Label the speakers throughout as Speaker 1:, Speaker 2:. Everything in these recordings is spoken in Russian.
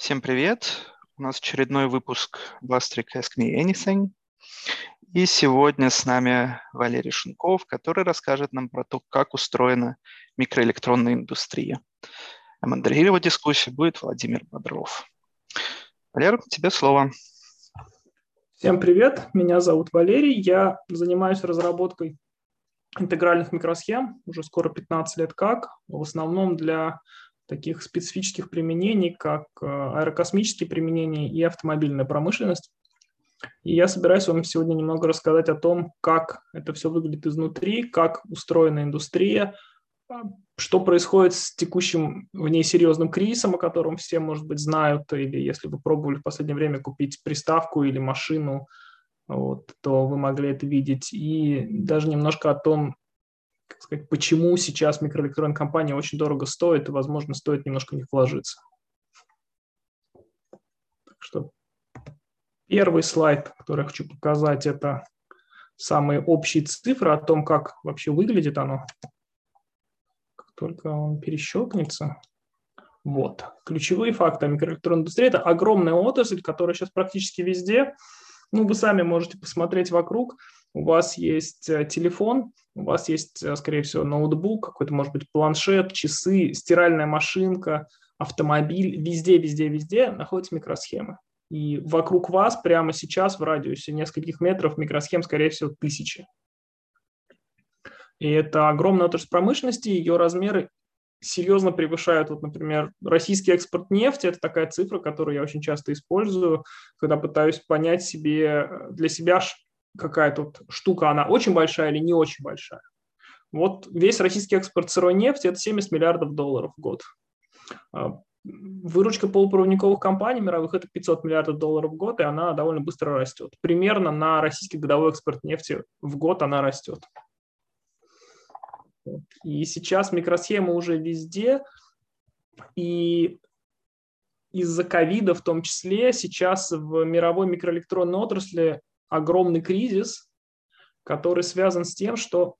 Speaker 1: Всем привет! У нас очередной выпуск Bastric Ask Me Anything. И сегодня с нами Валерий Шунков, который расскажет нам про то, как устроена микроэлектронная индустрия. А модерировать дискуссию будет Владимир Бодров. Валер, тебе слово.
Speaker 2: Всем привет, меня зовут Валерий, я занимаюсь разработкой интегральных микросхем уже скоро 15 лет как, в основном для таких специфических применений, как э, аэрокосмические применения и автомобильная промышленность. И я собираюсь вам сегодня немного рассказать о том, как это все выглядит изнутри, как устроена индустрия, а, что происходит с текущим в ней серьезным кризисом, о котором все, может быть, знают, или если вы пробовали в последнее время купить приставку или машину, вот, то вы могли это видеть. И даже немножко о том, как сказать, почему сейчас микроэлектронная компания очень дорого стоит, и, возможно, стоит немножко них вложиться. Так что первый слайд, который я хочу показать, это самые общие цифры о том, как вообще выглядит оно. Как только он перещелкнется. Вот. Ключевые факты микроэлектронной индустрии – это огромная отрасль, которая сейчас практически везде. Ну, вы сами можете посмотреть вокруг – у вас есть э, телефон, у вас есть, э, скорее всего, ноутбук, какой-то, может быть, планшет, часы, стиральная машинка, автомобиль, везде, везде, везде находятся микросхемы. И вокруг вас прямо сейчас в радиусе нескольких метров микросхем, скорее всего, тысячи. И это огромная отрасль промышленности, ее размеры серьезно превышают, вот, например, российский экспорт нефти, это такая цифра, которую я очень часто использую, когда пытаюсь понять себе, э, для себя, какая тут штука, она очень большая или не очень большая. Вот весь российский экспорт сырой нефти – это 70 миллиардов долларов в год. А, выручка полупроводниковых компаний мировых – это 500 миллиардов долларов в год, и она довольно быстро растет. Примерно на российский годовой экспорт нефти в год она растет. И сейчас микросхемы уже везде, и из-за ковида в том числе сейчас в мировой микроэлектронной отрасли огромный кризис, который связан с тем, что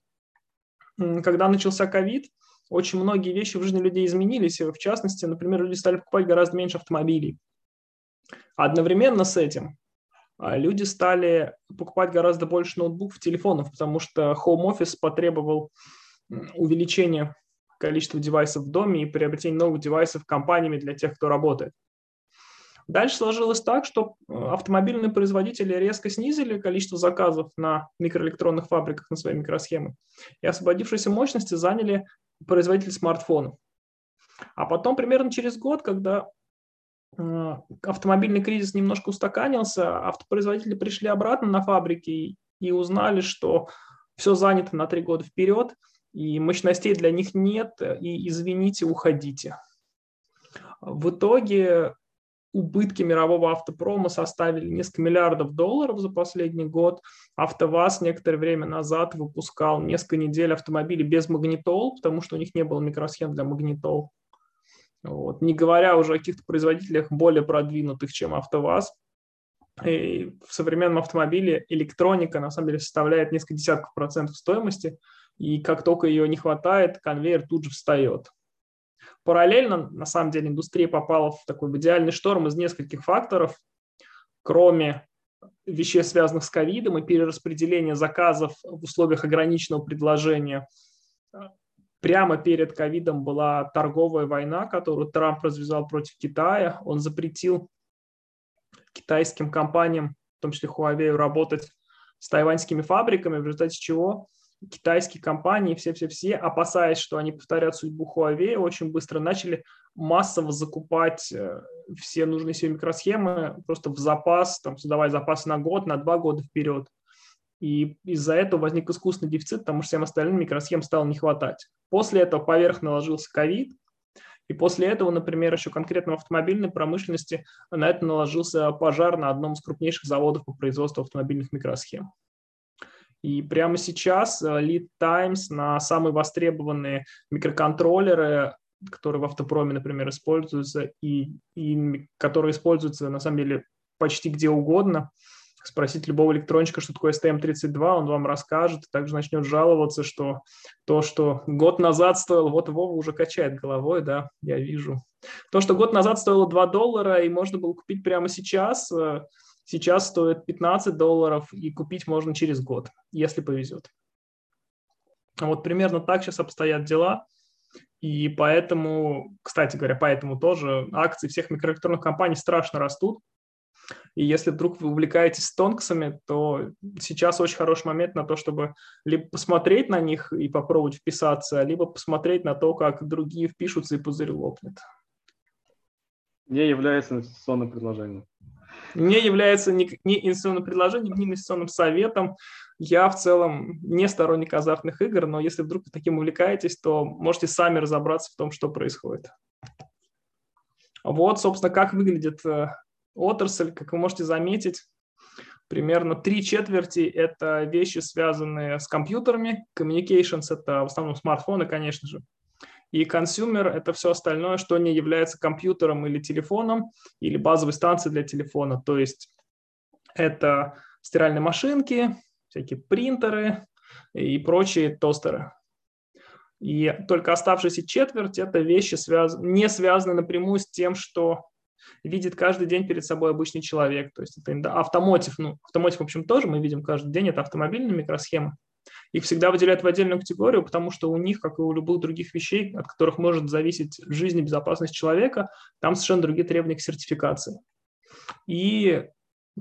Speaker 2: когда начался ковид, очень многие вещи в жизни людей изменились. В частности, например, люди стали покупать гораздо меньше автомобилей. Одновременно с этим а, люди стали покупать гораздо больше ноутбуков, телефонов, потому что Home Office потребовал увеличения количества девайсов в доме и приобретения новых девайсов компаниями для тех, кто работает. Дальше сложилось так, что э, автомобильные производители резко снизили количество заказов на микроэлектронных фабриках на свои микросхемы и освободившиеся мощности заняли производители смартфонов. А потом примерно через год, когда э, автомобильный кризис немножко устаканился, автопроизводители пришли обратно на фабрики и узнали, что все занято на три года вперед, и мощностей для них нет, и извините, уходите. В итоге убытки мирового автопрома составили несколько миллиардов долларов за последний год. АвтоВАЗ некоторое время назад выпускал несколько недель автомобилей без магнитол, потому что у них не было микросхем для магнитол. Вот. Не говоря уже о каких-то производителях более продвинутых, чем АвтоВАЗ. И в современном автомобиле электроника на самом деле составляет несколько десятков процентов стоимости, и как только ее не хватает, конвейер тут же встает. Параллельно, на самом деле, индустрия попала в такой идеальный шторм из нескольких факторов, кроме вещей, связанных с ковидом и перераспределения заказов в условиях ограниченного предложения. Прямо перед ковидом была торговая война, которую Трамп развязал против Китая. Он запретил китайским компаниям, в том числе Huawei, работать с тайваньскими фабриками, в результате чего китайские компании, все-все-все, опасаясь, что они повторят судьбу Huawei, очень быстро начали массово закупать э, все нужные себе микросхемы просто в запас, там, создавая запасы на год, на два года вперед. И из-за этого возник искусственный дефицит, потому что всем остальным микросхем стало не хватать. После этого поверх наложился ковид, и после этого, например, еще конкретно в автомобильной промышленности на это наложился пожар на одном из крупнейших заводов по производству автомобильных микросхем. И прямо сейчас э, Lead Times на самые востребованные микроконтроллеры, которые в автопроме, например, используются, и, и которые используются, на самом деле, почти где угодно, спросить любого электрончика, что такое STM32, он вам расскажет, также начнет жаловаться, что то, что год назад стоило, вот Вова уже качает головой, да, я вижу. То, что год назад стоило 2 доллара и можно было купить прямо сейчас, э, сейчас стоит 15 долларов и купить можно через год, если повезет. Вот примерно так сейчас обстоят дела. И поэтому, кстати говоря, поэтому тоже акции всех микроэлектронных компаний страшно растут. И если вдруг вы увлекаетесь тонксами, то сейчас очень хороший момент на то, чтобы либо посмотреть на них и попробовать вписаться, либо посмотреть на то, как другие впишутся и пузырь лопнет.
Speaker 3: Не является инвестиционным предложением.
Speaker 2: Не является ни, ни инвестиционным предложением, ни инвестиционным советом. Я в целом не сторонник азартных игр, но если вдруг вы таким увлекаетесь, то можете сами разобраться в том, что происходит. Вот, собственно, как выглядит э, отрасль, как вы можете заметить, примерно три четверти – это вещи, связанные с компьютерами, communications – это в основном смартфоны, конечно же, и consumer – это все остальное, что не является компьютером или телефоном, или базовой станцией для телефона. То есть это стиральные машинки, всякие принтеры и прочие тостеры. И только оставшаяся четверть – это вещи, связ... не связаны напрямую с тем, что видит каждый день перед собой обычный человек. То есть это автомотив. Ну, автомотив, в общем, тоже мы видим каждый день. Это автомобильная микросхема. Их всегда выделяют в отдельную категорию, потому что у них, как и у любых других вещей, от которых может зависеть жизнь и безопасность человека, там совершенно другие требования к сертификации. И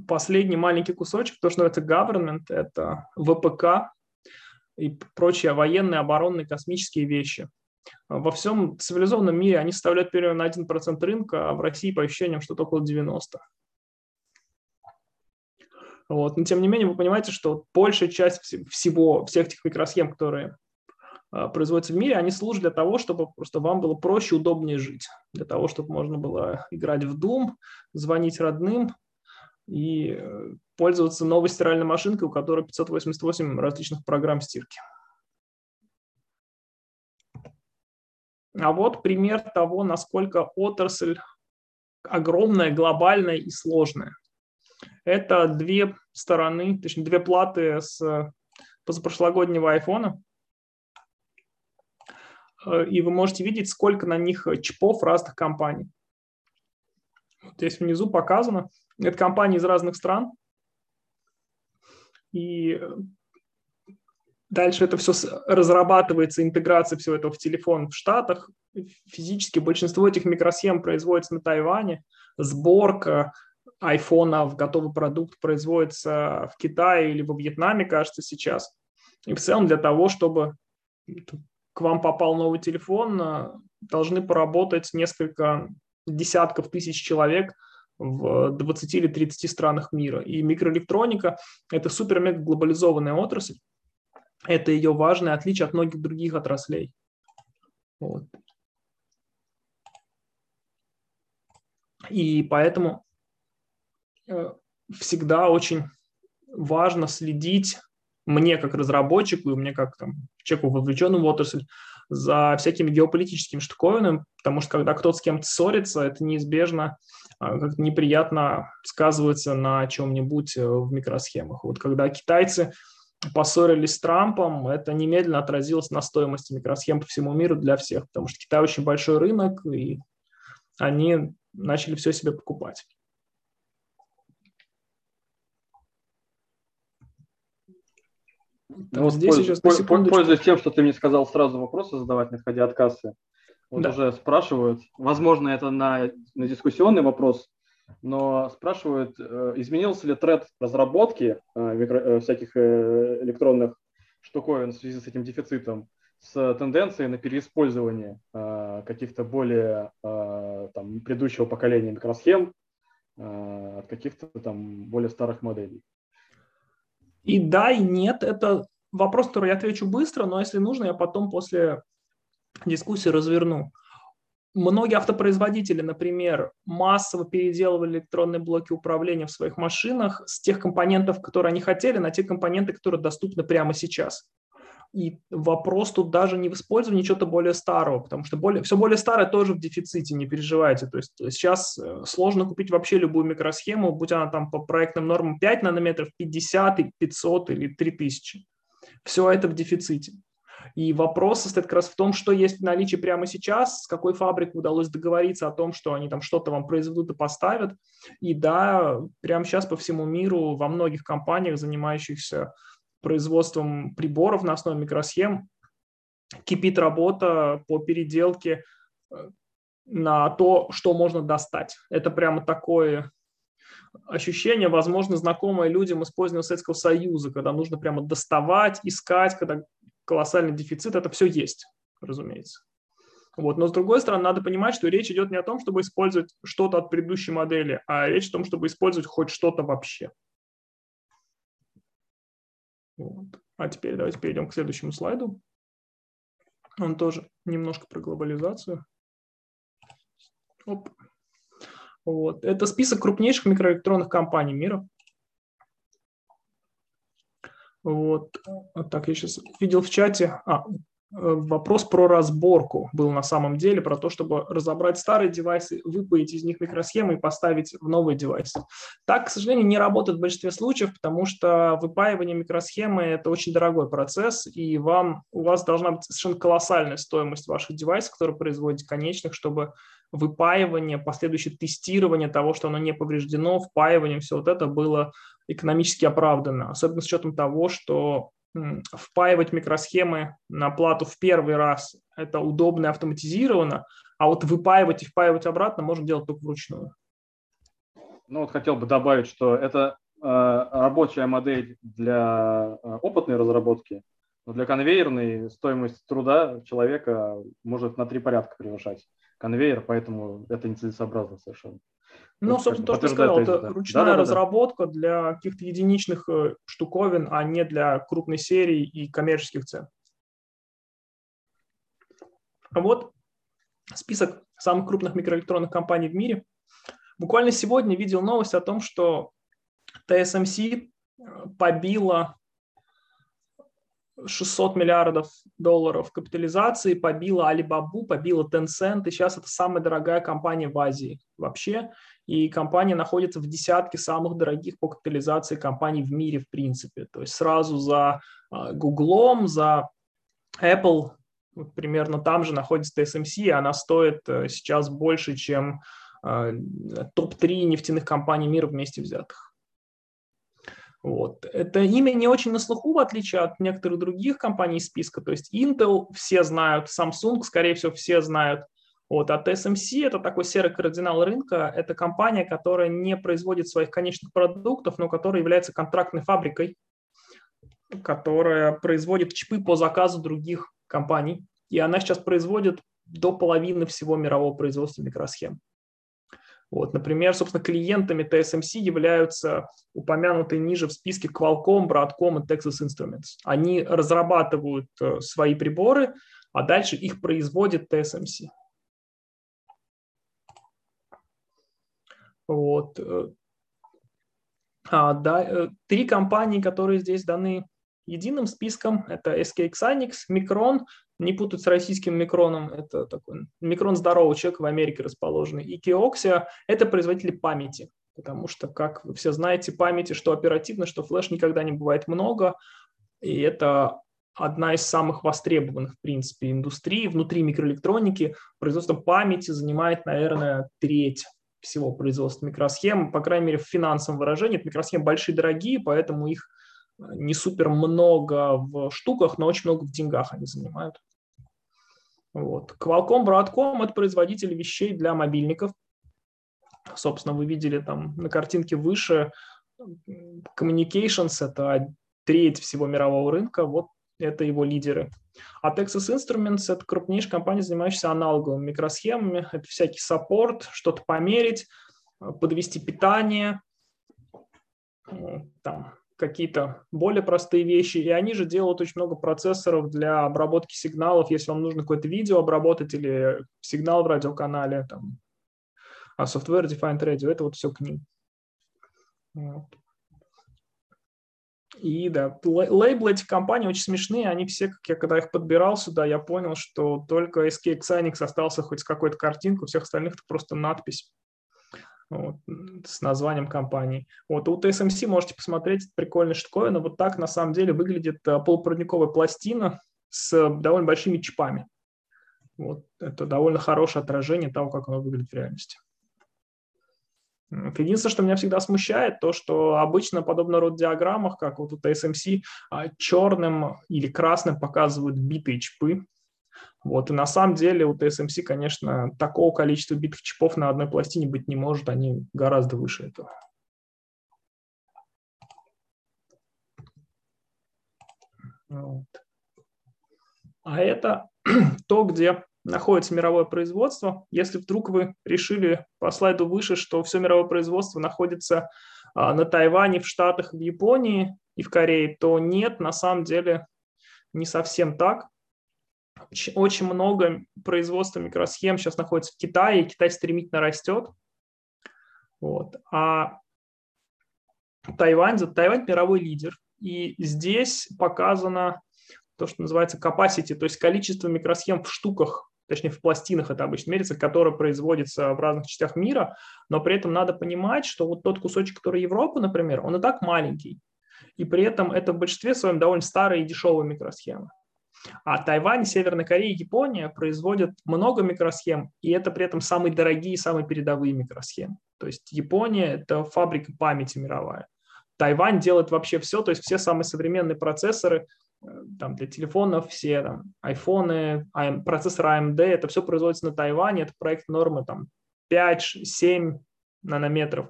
Speaker 2: последний маленький кусочек, то, что называется government, это ВПК и прочие военные, оборонные, космические вещи. Во всем цивилизованном мире они составляют примерно 1% рынка, а в России, по ощущениям, что-то около 90%. Вот. Но тем не менее, вы понимаете, что большая часть всего, всех этих микросхем, которые а, производятся в мире, они служат для того, чтобы просто вам было проще, удобнее жить. Для того, чтобы можно было играть в Doom, звонить родным и э, пользоваться новой стиральной машинкой, у которой 588 различных программ стирки. А вот пример того, насколько отрасль огромная, глобальная и сложная. Это две стороны, точнее, две платы с позапрошлогоднего айфона. Э, и вы можете видеть, сколько на них чипов разных компаний. Вот здесь внизу показано. Это компании из разных стран. И дальше это все разрабатывается, интеграция всего этого в телефон в Штатах. Физически большинство этих микросхем производится на Тайване. Сборка, айфона в готовый продукт производится в Китае или во Вьетнаме, кажется, сейчас. И в целом для того, чтобы к вам попал новый телефон, э, должны поработать несколько десятков тысяч человек в 20 или 30 странах мира. И микроэлектроника – это супер-мега глобализованная отрасль. Это ее важное отличие от многих других отраслей. Вот. И поэтому всегда очень важно следить мне как разработчику и мне как там, человеку, вовлеченному в отрасль, за всякими геополитическими штуковинами, потому что когда кто-то с кем-то ссорится, это неизбежно а, как неприятно сказывается на чем-нибудь э, в микросхемах. Вот когда китайцы поссорились с Трампом, это немедленно отразилось на стоимости микросхем по всему миру для всех, потому что Китай очень большой рынок, и они начали все себе покупать.
Speaker 3: Ну, вот здесь пользуясь, сейчас пользуясь тем, что ты мне сказал сразу вопросы задавать, не отходя от кассы. Вот да. уже спрашивают, возможно, это на, на дискуссионный вопрос, но спрашивают, э, изменился ли тренд разработки э, э, всяких электронных штуковин в связи с этим дефицитом с тенденцией на переиспользование каких-то более там, предыдущего поколения микросхем от каких-то там более старых моделей.
Speaker 2: И да, и нет. Это вопрос, который я отвечу быстро, но если нужно, я потом после дискуссии разверну. Многие автопроизводители, например, массово переделывали электронные блоки управления в своих машинах с тех компонентов, которые они хотели, на те компоненты, которые доступны прямо сейчас. И вопрос тут даже не в использовании чего-то более старого, потому что более, все более старое тоже в дефиците, не переживайте. То есть сейчас э, сложно купить вообще любую микросхему, будь она там по проектным нормам 5 нанометров, 50, 500 или 3000. Все это в дефиците. И вопрос состоит как раз в том, что есть в наличии прямо сейчас, с какой фабрикой удалось договориться о том, что они там что-то вам произведут и поставят. И да, прямо сейчас по всему миру во многих компаниях, занимающихся производством приборов на основе микросхем, кипит работа по переделке э, на то, что можно достать. Это прямо такое ощущение, возможно, знакомое людям из позднего Советского Союза, когда нужно прямо доставать, искать, когда колоссальный дефицит, это все есть, разумеется. Вот. Но с другой стороны, надо понимать, что речь идет не о том, чтобы использовать что-то от предыдущей модели, а речь о том, чтобы использовать хоть что-то вообще. Вот. А теперь давайте перейдем к следующему слайду. Он тоже немножко про глобализацию. Оп. Вот. Это список крупнейших микроэлектронных компаний мира. Вот. Так, я сейчас видел в чате. А, вопрос про разборку был на самом деле, про то, чтобы разобрать старые девайсы, выпаять из них микросхемы и поставить в новые девайсы. Так, к сожалению, не работает в большинстве случаев, потому что выпаивание микросхемы – это очень дорогой процесс, и вам, у вас должна быть совершенно колоссальная стоимость ваших девайсов, которые производите конечных, чтобы выпаивание, последующее тестирование того, что оно не повреждено, впаивание, все вот это было экономически оправданно, особенно с учетом того, что впаивать микросхемы на плату в первый раз это удобно и автоматизировано, а вот выпаивать и впаивать обратно можно делать только вручную.
Speaker 3: Ну вот хотел бы добавить, что это э, рабочая модель для э, опытной разработки, но для конвейерной стоимость труда человека может на три порядка превышать конвейер, поэтому это нецелесообразно совершенно.
Speaker 2: Ну, вот, собственно, то, что ты сказал, это да. ручная да, да, разработка да. для каких-то единичных э, штуковин, а не для крупной серии и коммерческих цен. А вот список самых крупных микроэлектронных компаний в мире. Буквально сегодня видел новость о том, что TSMC э, побила 600 миллиардов долларов капитализации, побила Alibaba, побила Tencent, и сейчас это самая дорогая компания в Азии вообще, и компания находится в десятке самых дорогих по капитализации компаний в мире в принципе, то есть сразу за Google, за Apple, вот примерно там же находится TSMC, и она стоит э, сейчас больше, чем э, топ-3 нефтяных компаний мира вместе взятых. Вот. Это имя не очень на слуху, в отличие от некоторых других компаний списка. То есть Intel все знают, Samsung, скорее всего, все знают. Вот. А TSMC – это такой серый кардинал рынка. Это компания, которая не производит своих конечных продуктов, но которая является контрактной фабрикой, которая производит чипы по заказу других компаний. И она сейчас производит до половины всего мирового производства микросхем. Вот, например, собственно, клиентами TSMC являются упомянутые ниже в списке Qualcomm, Broadcom и Texas Instruments. Они разрабатывают э, свои приборы, а дальше их производит TSMC. Вот. Э, а, да, э, три компании, которые здесь даны единым списком, это SK Exanix, Micron, не путать с российским микроном, это такой микрон здорового человека в Америке расположенный. И Kioxia – это производители памяти, потому что, как вы все знаете, памяти, что оперативно, что флеш никогда не бывает много, и это одна из самых востребованных, в принципе, индустрий внутри микроэлектроники. Производство памяти занимает, наверное, треть всего производства микросхем, по крайней мере, в финансовом выражении. Это микросхемы большие, дорогие, поэтому их не супер много в штуках, но очень много в деньгах они занимают. Вот. Qualcomm, Broadcom – это производитель вещей для мобильников. Собственно, вы видели там на картинке выше Communications – это треть всего мирового рынка, вот это его лидеры. А Texas Instruments – это крупнейшая компания, занимающаяся аналоговыми микросхемами. Это всякий саппорт, что-то померить, подвести питание, там, какие-то более простые вещи, и они же делают очень много процессоров для обработки сигналов, если вам нужно какое-то видео обработать или сигнал в радиоканале, там, а Software Defined Radio, это вот все к ним. И да, лейблы этих компаний очень смешные, они все, как я когда их подбирал сюда, я понял, что только SKX Hynix остался хоть с какой-то картинкой, у всех остальных это просто надпись вот, с названием компании. Вот у TSMC можете посмотреть, прикольная штуковина. Вот так на самом деле выглядит э, полупроводниковая пластина с довольно большими чипами. Вот это довольно хорошее отражение того, как оно выглядит в реальности. Единственное, что меня всегда смущает, то, что обычно подобно род диаграммах, как вот у TSMC, а, черным или красным показывают битые чипы. Вот, и на самом деле у TSMC, конечно, такого количества битых чипов на одной пластине быть не может, они гораздо выше этого. Вот. А это то, где находится мировое производство. Если вдруг вы решили по слайду выше, что все мировое производство находится а, на Тайване, в Штатах, в Японии и в Корее, то нет, на самом деле не совсем так. Очень много производства микросхем сейчас находится в Китае, и Китай стремительно растет. Вот. А Тайвань, Тайвань мировой лидер. И здесь показано то, что называется capacity, то есть количество микросхем в штуках точнее в пластинах это обычно мерится, которые производятся в разных частях мира, но при этом надо понимать, что вот тот кусочек, который Европа, например, он и так маленький, и при этом это в большинстве своем довольно старые и дешевые микросхемы. А Тайвань, Северная Корея Япония производят много микросхем, и это при этом самые дорогие, самые передовые микросхемы. То есть Япония – это фабрика памяти мировая. Тайвань делает вообще все, то есть все самые современные процессоры там, для телефонов все там, айфоны, процессор AMD, это все производится на Тайване, это проект нормы там 5-7 нанометров,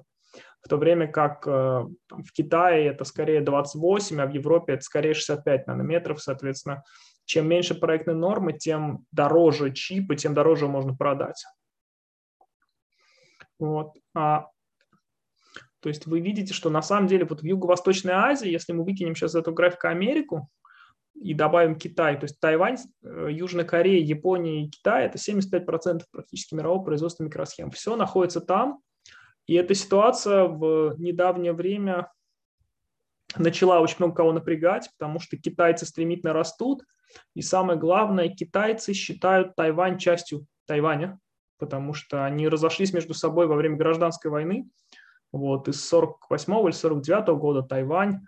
Speaker 2: в то время как э, там, в Китае это скорее 28, а в Европе это скорее 65 нанометров, соответственно, чем меньше проектной нормы, тем дороже чипы, тем дороже можно продать. Вот. А, то есть вы видите, что на самом деле вот в Юго-Восточной Азии, если мы выкинем сейчас эту графику Америку, и добавим Китай, то есть Тайвань, э, Южная Корея, Япония и Китай, это 75% практически мирового производства микросхем. Все находится там, и эта ситуация в недавнее время начала очень много кого напрягать, потому что китайцы стремительно растут, и самое главное, китайцы считают Тайвань частью Тайваня, потому что они разошлись между собой во время гражданской войны. Вот, из 48 или 49 года Тайвань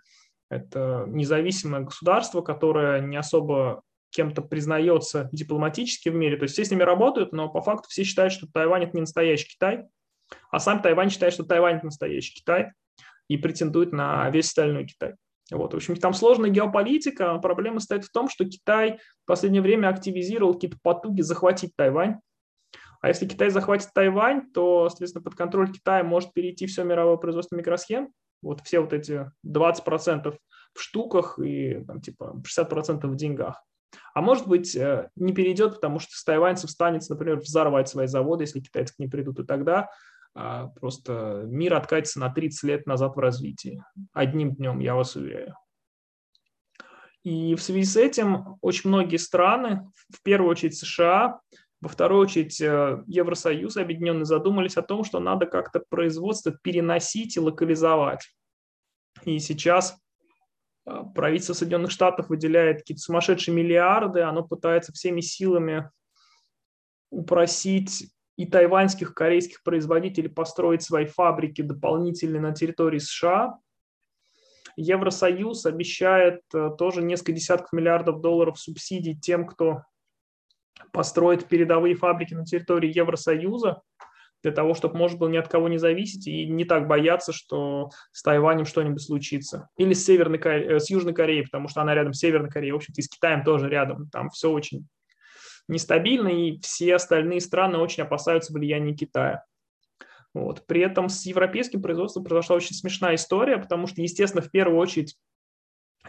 Speaker 2: это независимое государство, которое не особо кем-то признается дипломатически в мире. То есть все с ними работают, но по факту все считают, что Тайвань – это не настоящий Китай, а сам Тайвань считает, что Тайвань – это настоящий Китай и претендует на весь остальной Китай. Вот. В общем, там сложная геополитика. Проблема стоит в том, что Китай в последнее время активизировал какие-то потуги захватить Тайвань. А если Китай захватит Тайвань, то, соответственно, под контроль Китая может перейти все мировое производство микросхем, вот все вот эти 20% в штуках и там, типа 60% в деньгах. А может быть, э, не перейдет, потому что с тайваньцев станется, например, взорвать свои заводы, если китайцы к ним придут, и тогда а, просто мир откатится на 30 лет назад в развитии. Одним днем, я вас уверяю. И в связи с этим очень многие страны, в первую очередь США, во вторую очередь, э, Евросоюз объединенные задумались о том, что надо как-то производство переносить и локализовать. И сейчас э, правительство Соединенных Штатов выделяет какие-то сумасшедшие миллиарды, оно пытается всеми силами упросить и тайваньских, корейских производителей построить свои фабрики дополнительные на территории США. Евросоюз обещает э, тоже несколько десятков миллиардов долларов субсидий тем, кто построить передовые фабрики на территории Евросоюза, для того, чтобы можно было ни от кого не зависеть и не так бояться, что с Тайванем что-нибудь случится. Или с, Северной. Э, с Южной Кореей, потому что она рядом с Северной Кореей, в общем-то, и с Китаем тоже рядом. Там все очень нестабильно, и все остальные страны очень опасаются влияния Китая. Вот. При этом с европейским производством произошла очень смешная история, потому что, естественно, в первую очередь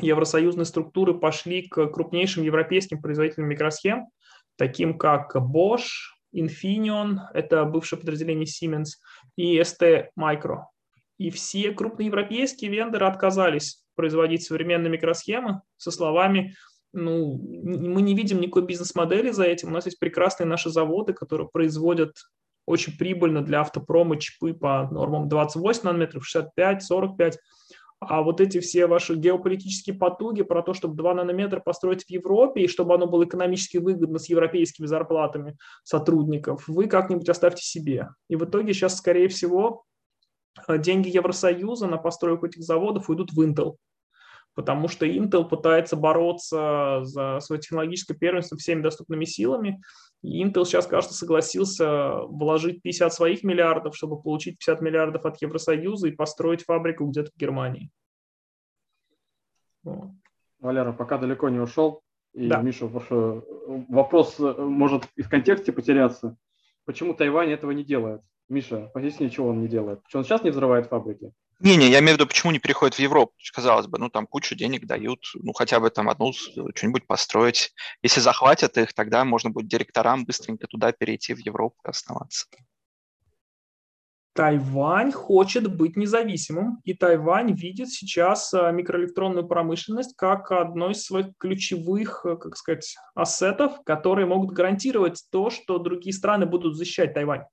Speaker 2: евросоюзные структуры пошли к крупнейшим европейским производителям микросхем, таким как Bosch, Infineon, это бывшее подразделение Siemens, и ST Micro. И все крупные европейские вендоры отказались производить современные микросхемы со словами, ну, мы не видим никакой бизнес-модели за этим, у нас есть прекрасные наши заводы, которые производят очень прибыльно для автопрома чипы по нормам 28 нанометров, 65, 45, А вот эти все ваши геополитические потуги про то, чтобы 2 нанометра построить в Европе и чтобы оно было экономически выгодно с европейскими зарплатами сотрудников, вы как-нибудь оставьте себе. И в итоге сейчас, скорее всего, деньги Евросоюза на постройку этих заводов уйдут в Intel потому что Intel пытается бороться за свое технологическое первенство всеми доступными силами. И Intel сейчас, кажется, согласился вложить 50 своих миллиардов, чтобы получить 50 миллиардов от Евросоюза и построить фабрику где-то в Германии.
Speaker 3: Вот. Валера, пока далеко не ушел, и да. Миша, вопрос может и в контексте потеряться. Почему Тайвань этого не делает? Миша, поясни, чего он не делает. Что он сейчас не взрывает фабрики?
Speaker 1: Не-не, я имею в виду, почему не переходят в Европу. Казалось бы, ну там кучу денег дают, ну хотя бы там одну что-нибудь построить. Если захватят их, тогда можно будет директорам быстренько туда перейти в Европу и оставаться.
Speaker 2: Тайвань хочет быть независимым, и Тайвань видит сейчас а, микроэлектронную промышленность как одно из своих ключевых, э, как сказать, ассетов, которые могут гарантировать то, что другие страны будут защищать Тайвань.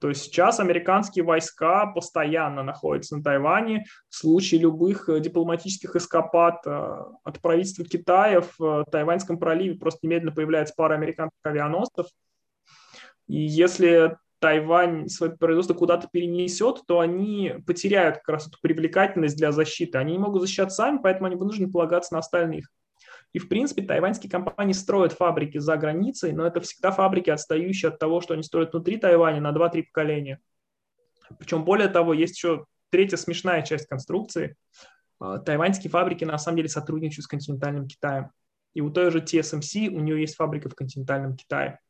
Speaker 2: То есть сейчас американские войска постоянно находятся на Тайване. В случае любых э, дипломатических эскапад э, от правительства Китая в э, Тайваньском проливе просто немедленно появляется пара американских авианосцев. И если Тайвань свое производство куда-то перенесет, то они потеряют как раз эту привлекательность для защиты. Они не могут защищать сами, поэтому они вынуждены полагаться на остальных. И, в принципе, тайваньские компании строят фабрики за границей, но это всегда фабрики, отстающие от того, что они строят внутри Тайваня на 2-3 поколения. Причем, более того, есть еще третья смешная часть конструкции. А, тайваньские фабрики на самом деле сотрудничают с континентальным Китаем. И у той же TSMC у нее есть фабрика в континентальном Китае.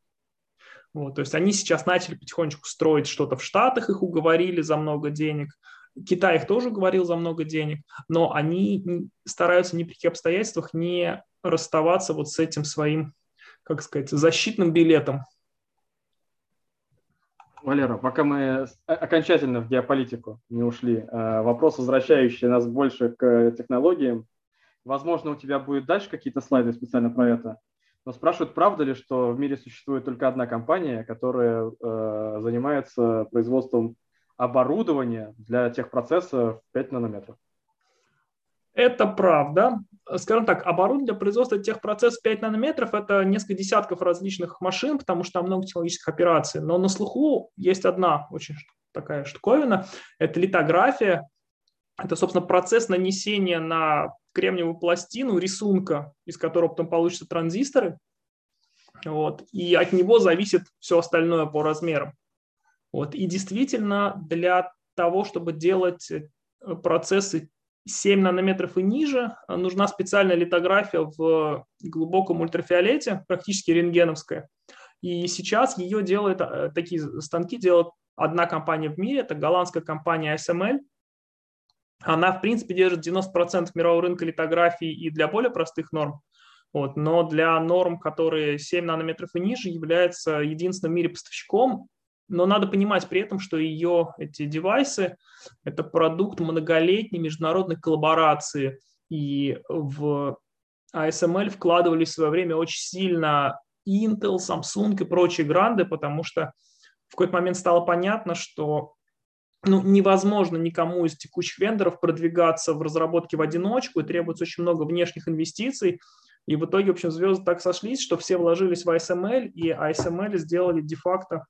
Speaker 2: Вот, то есть они сейчас начали потихонечку строить что-то в Штатах, их уговорили за много денег. Китай их тоже уговорил за много денег, но они стараются ни при каких обстоятельствах не расставаться вот с этим своим, как сказать, защитным билетом.
Speaker 3: Валера, пока мы окончательно в геополитику не ушли, э, вопрос, возвращающий нас больше к технологиям. Возможно, у тебя будет дальше какие-то слайды специально про это. Но спрашивают, правда ли, что в мире существует только одна компания, которая э, занимается производством оборудования для тех процессов 5 нанометров?
Speaker 2: Это правда. Скажем так, оборудование для производства тех процессов 5 нанометров – это несколько десятков различных машин, потому что там много технологических операций. Но на слуху есть одна очень такая штуковина – это литография. Это, собственно, процесс нанесения на кремниевую пластину рисунка, из которого потом получатся транзисторы. Вот, и от него зависит все остальное по размерам. Вот, и действительно, для того, чтобы делать э, процессы 7 нанометров и ниже, э, нужна специальная литография в глубоком ультрафиолете, практически рентгеновская. И сейчас ее делает, э, такие станки делает одна компания в мире, это голландская компания ASML. Она, в принципе, держит 90% мирового рынка литографии и для более простых норм. Вот, но для норм, которые 7 нанометров и ниже, является единственным в мире поставщиком. Но надо понимать при этом, что ее эти девайсы – это продукт многолетней международной коллаборации. И в ASML вкладывались в свое время очень сильно Intel, Samsung и прочие гранды, потому что в какой-то момент стало понятно, что ну, невозможно никому из текущих вендоров продвигаться в разработке в одиночку, и требуется очень много внешних инвестиций. И в итоге, в общем, звезды так сошлись, что все вложились в ASML, и ASML сделали де-факто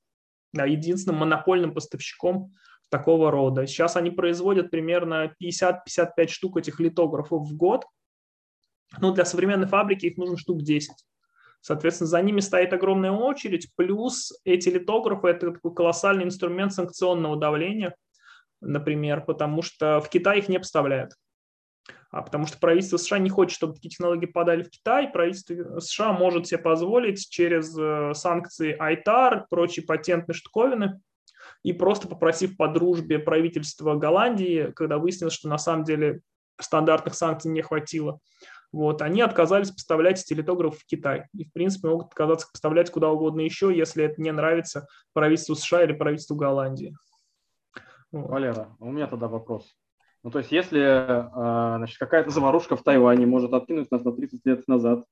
Speaker 2: единственным монопольным поставщиком такого рода. Сейчас они производят примерно 50-55 штук этих литографов в год. Ну, для современной фабрики их нужно штук 10. Соответственно, за ними стоит огромная очередь, плюс эти литографы – это такой колоссальный инструмент санкционного давления, например, потому что в Китай их не поставляют потому что правительство США не хочет, чтобы такие технологии подали в Китай. Правительство США может себе позволить через э, санкции ITAR, прочие патентные штуковины, и просто попросив по дружбе правительства Голландии, когда выяснилось, что на самом деле стандартных санкций не хватило, вот, они отказались поставлять телетограф в Китай. И, в принципе, могут отказаться поставлять куда угодно еще, если это не нравится правительству США или правительству Голландии.
Speaker 3: Валера, у меня тогда вопрос. Ну, то есть, если а, значит, какая-то заварушка в Тайване может откинуть нас на 30 лет назад,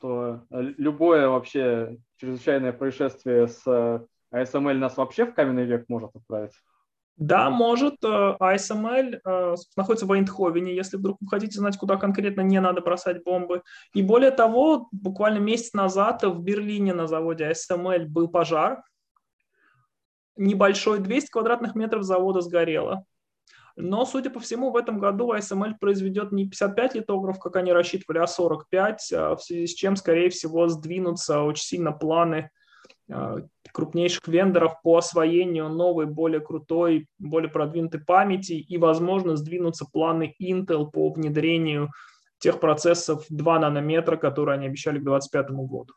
Speaker 3: то любое вообще чрезвычайное происшествие с ASML нас вообще в каменный век может отправить?
Speaker 2: Да, может. ASML э, находится в Эйндховене, если вдруг вы хотите знать, куда конкретно не надо бросать бомбы. И более того, буквально месяц назад в Берлине на заводе ASML был пожар. Небольшой, 200 квадратных метров завода сгорело. Но, судя по всему, в этом году ASML произведет не 55 литографов, как они рассчитывали, а 45, а в связи с чем, скорее всего, сдвинутся очень сильно планы а, крупнейших вендоров по освоению новой, более крутой, более продвинутой памяти и, возможно, сдвинутся планы Intel по внедрению тех процессов 2 нанометра, которые они обещали к 2025 году.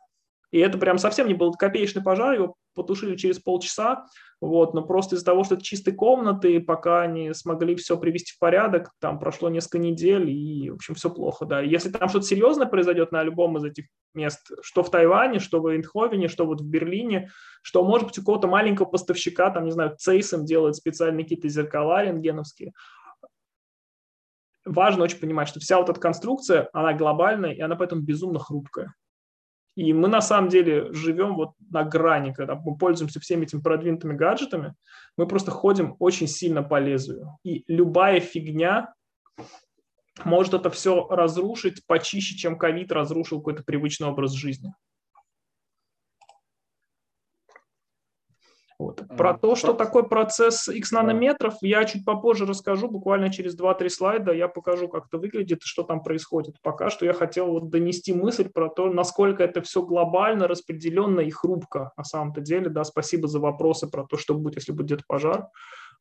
Speaker 2: И это прям совсем не был копеечный пожар, его потушили через полчаса, вот, но просто из-за того, что это чистые комнаты, пока они смогли все привести в порядок, там прошло несколько недель, и, в общем, все плохо, да. Если там что-то серьезное произойдет на любом из этих мест, что в Тайване, что в Эйндховене, что вот в Берлине, что, может быть, у какого-то маленького поставщика, там, не знаю, Цейсом делают специальные какие-то зеркала рентгеновские, важно очень понимать, что вся вот эта конструкция, она глобальная, и она поэтому безумно хрупкая. И мы на самом деле живем вот на грани, когда мы пользуемся всеми этими продвинутыми гаджетами, мы просто ходим очень сильно по лезвию. И любая фигня может это все разрушить почище, чем ковид разрушил какой-то привычный образ жизни. Вот. Про то, что такой процесс X нанометров, я чуть попозже расскажу, буквально через 2-3 слайда я покажу, как это выглядит и что там происходит. Пока что я хотел вот донести мысль про то, насколько это все глобально, распределенно и хрупко на самом-то деле. Да, спасибо за вопросы про то, что будет, если будет пожар.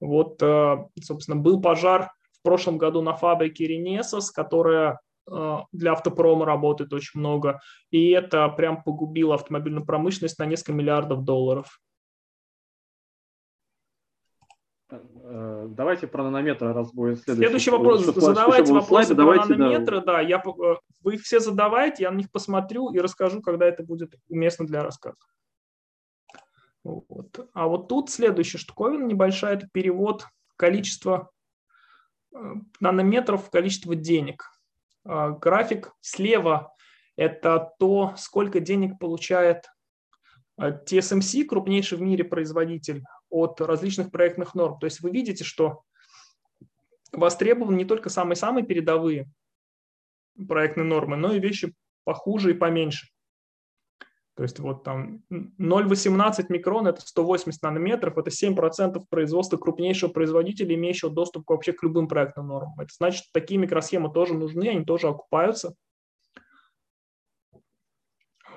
Speaker 2: Вот, э, собственно, был пожар в прошлом году на фабрике Ренесос, которая э, для автопрома работает очень много, и это прям погубило автомобильную промышленность на несколько миллиардов долларов.
Speaker 3: Э, давайте про нанометры, раз будет
Speaker 2: следующий. Следующий вопрос. Чтобы, Задавайте чтобы вопросы слайды, про давайте, нанометры. Да. да, я, э, вы их все задавайте, я на них посмотрю и расскажу, когда это будет уместно для рассказа. Вот. А вот тут следующая штуковина небольшая, это перевод количества э, нанометров в количество денег. График слева – это то, сколько денег получает TSMC, крупнейший в мире производитель от различных проектных норм. То есть вы видите, что востребованы не только самые-самые передовые проектные нормы, но и вещи похуже и поменьше. То есть вот там 0,18 микрон – это 180 нанометров, это 7% производства крупнейшего производителя, имеющего доступ вообще к любым проектным нормам. Это значит, такие микросхемы тоже нужны, они тоже окупаются.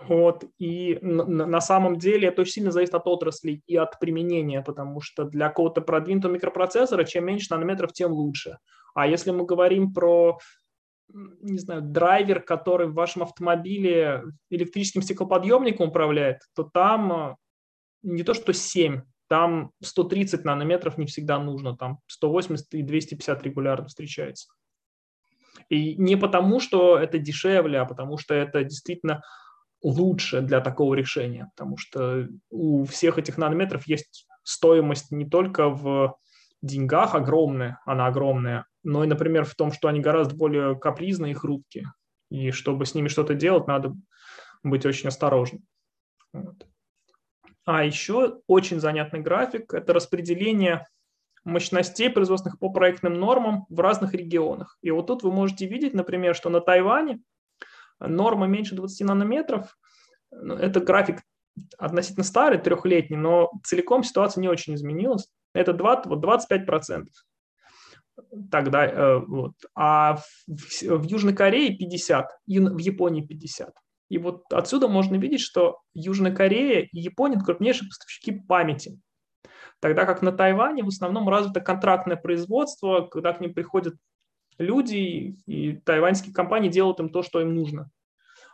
Speaker 2: Вот. И на самом деле это очень сильно зависит от отрасли и от применения, потому что для какого-то продвинутого микропроцессора чем меньше нанометров, тем лучше. А если мы говорим про не знаю, драйвер, который в вашем автомобиле электрическим стеклоподъемником управляет, то там э, не то что 7, там 130 нанометров не всегда нужно, там 180 и 250 регулярно встречается. И не потому, что это дешевле, а потому что это действительно лучше для такого решения, потому что у всех этих нанометров есть стоимость не только в деньгах огромная, она огромная, но и, например, в том, что они гораздо более капризные и хрупкие. И чтобы с ними что-то делать, надо быть очень осторожным. Вот. А еще очень занятный график – это распределение мощностей производственных по проектным нормам в разных регионах. И вот тут вы можете видеть, например, что на Тайване норма меньше 20 нанометров. Ну, это график относительно старый, трехлетний, но целиком ситуация не очень изменилась. Это 20, вот 25 процентов. Тогда, э, вот. А в, в Южной Корее 50, и в Японии 50. И вот отсюда можно видеть, что Южная Корея и Япония – это крупнейшие поставщики памяти. Тогда как на Тайване в основном развито контрактное производство, когда к ним приходят люди, и тайваньские компании делают им то, что им нужно.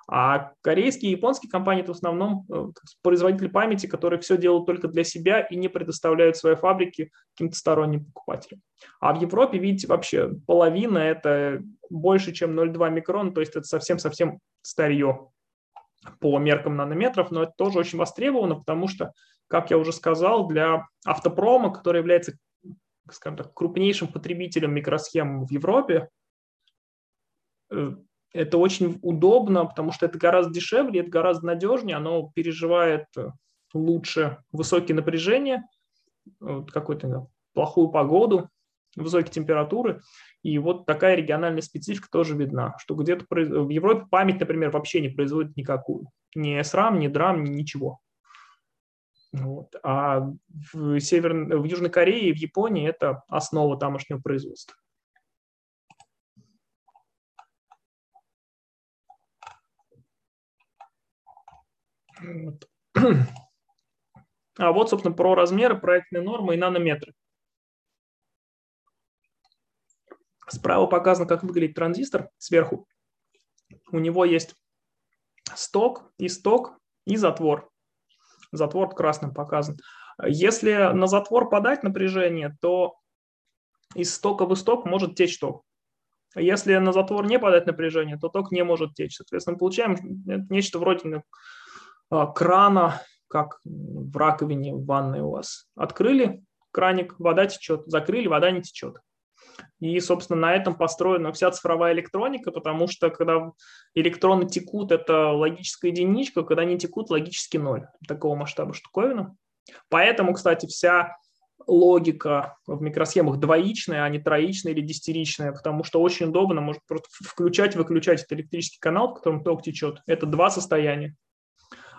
Speaker 2: А корейские и японские компании это в основном э, производители памяти, которые все делают только для себя и не предоставляют свои фабрики каким-то сторонним покупателям. А в Европе, видите, вообще половина это больше, чем 0,2 микрон, то есть это совсем-совсем старье по меркам нанометров, но это тоже очень востребовано, потому что, как я уже сказал, для автопрома, который является скажем так, крупнейшим потребителем микросхем в Европе, э, это очень удобно, потому что это гораздо дешевле, это гораздо надежнее, оно переживает лучше высокие напряжения, какой-то плохую погоду, высокие температуры, и вот такая региональная специфика тоже видна, что где-то в Европе память, например, вообще не производит никакую. Ни SRAM, ни DRAM, ни ничего. Вот. А в, Север... в Южной Корее и в Японии это основа тамошнего производства. Вот. А вот, собственно, про размеры, проектные нормы и нанометры. Справа показано, как выглядит транзистор сверху. У него есть сток и сток и затвор. Затвор красным показан. Если на затвор подать напряжение, то из стока в исток может течь ток. Если на затвор не подать напряжение, то ток не может течь. Соответственно, получаем нечто вроде а, крана, как в раковине в ванной у вас. Открыли краник, вода течет. Закрыли, вода не течет. И, собственно, на этом построена вся цифровая электроника, потому что когда электроны текут, это логическая единичка, когда они текут, логический ноль. Такого масштаба штуковина. Поэтому, кстати, вся логика в микросхемах двоичная, а не троичная или десятиричная, потому что очень удобно, может просто включать, выключать этот электрический канал, в котором ток течет. Это два состояния.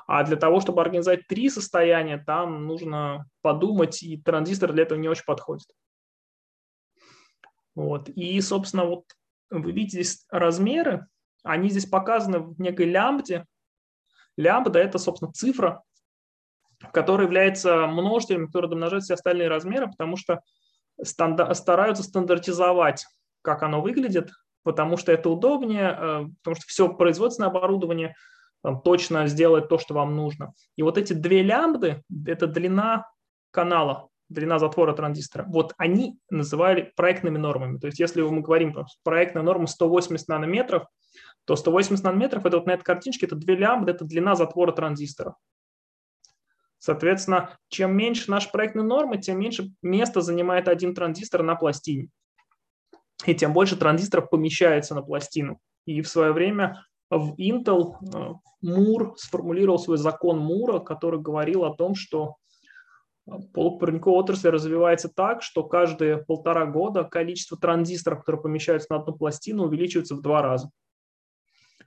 Speaker 2: А для того, чтобы организовать три состояния, там нужно подумать, и транзистор для этого не очень подходит. Вот. И, собственно, вот вы видите здесь размеры, они здесь показаны в некой лямбде. Лямбда – это, собственно, цифра, которая является множителем, который домножает все остальные размеры, потому что станда- стараются стандартизовать, как оно выглядит, потому что это удобнее, э, потому что все производственное оборудование там, точно сделает то, что вам нужно. И вот эти две лямбды – это длина канала, длина затвора транзистора, вот они называли проектными нормами. То есть если мы говорим про проектную норму 180 нанометров, то 180 нанометров, это вот на этой картиночке, это 2 лямбды, это длина затвора транзистора. Соответственно, чем меньше наши проектные нормы, тем меньше места занимает один транзистор на пластине. И тем больше транзисторов помещается на пластину. И в свое время в Intel э, Мур сформулировал свой закон Мура, который говорил о том, что полупроводниковая отрасль развивается так, что каждые полтора года количество транзисторов, которые помещаются на одну пластину, увеличивается в два раза.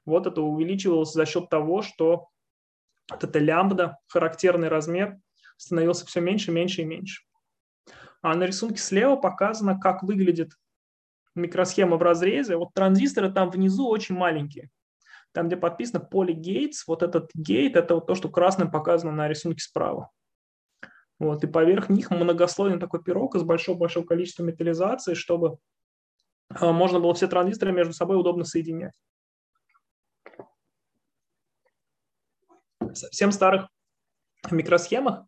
Speaker 2: Вот это увеличивалось за счет того, что вот эта лямбда, характерный размер, становился все меньше, меньше и меньше. А на рисунке слева показано, как выглядит микросхема в разрезе. Вот транзисторы там внизу очень маленькие. Там, где подписано поле Гейтс, вот этот гейт, это вот то, что красным показано на рисунке справа. Вот, и поверх них многослойный такой пирог из большого-большого количества металлизации, чтобы а, можно было все транзисторы между собой удобно соединять. В совсем старых микросхемах,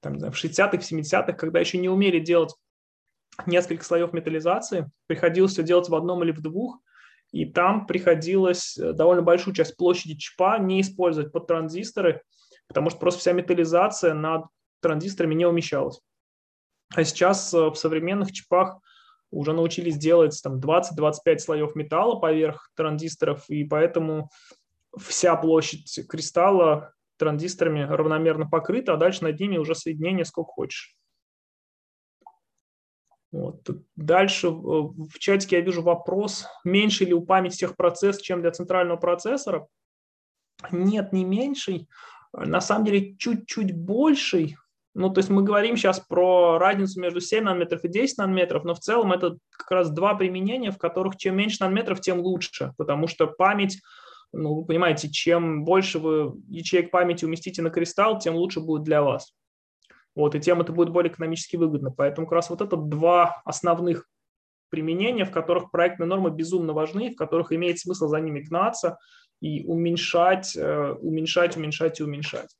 Speaker 2: там, знаю, в 60-х, 70-х, когда еще не умели делать несколько слоев металлизации, приходилось все делать в одном или в двух, и там приходилось э, довольно большую часть площади чипа не использовать под транзисторы, потому что просто вся металлизация над транзисторами не умещалось. А сейчас э, в современных чипах уже научились делать там 20-25 слоев металла поверх транзисторов, и поэтому вся площадь кристалла транзисторами равномерно покрыта, а дальше над ними уже соединение сколько хочешь. Вот. Дальше в чатике я вижу вопрос, меньше ли у памяти техпроцесс, чем для центрального процессора. Нет, не меньший. На самом деле чуть-чуть больший, ну, то есть мы говорим сейчас про разницу между 7 нанометров и 10 нанометров, но в целом это как раз два применения, в которых чем меньше нанометров, тем лучше, потому что память, ну, вы понимаете, чем больше вы ячеек памяти уместите на кристалл, тем лучше будет для вас. Вот, и тем это будет более экономически выгодно. Поэтому как раз вот это два основных применения, в которых проектные нормы безумно важны, в которых имеет смысл за ними гнаться и уменьшать, э, уменьшать, уменьшать и уменьшать.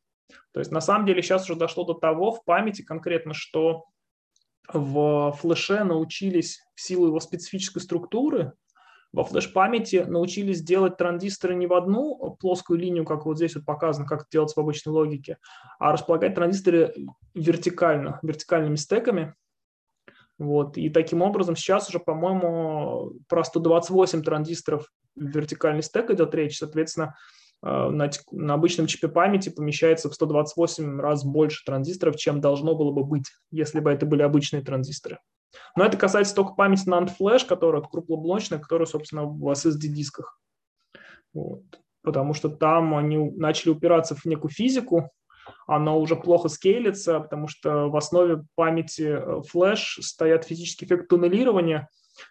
Speaker 2: То есть на самом деле сейчас уже дошло до того в памяти конкретно, что в флеше научились в силу его специфической структуры, во флеш-памяти научились делать транзисторы не в одну плоскую линию, как вот здесь вот показано, как это делать в обычной логике, а располагать транзисторы вертикально, вертикальными стеками. Вот. И таким образом сейчас уже, по-моему, про 128 транзисторов вертикальный стек идет речь. Соответственно, на, на обычном чипе памяти помещается в 128 раз больше транзисторов, чем должно было бы быть, если бы это были обычные транзисторы. Но это касается только памяти NAND Flash, которая круглоблочная, которая, собственно, в SSD-дисках. Вот. Потому что там они начали упираться в некую физику, она уже плохо скейлится, потому что в основе памяти э, Flash стоят физический эффект туннелирования,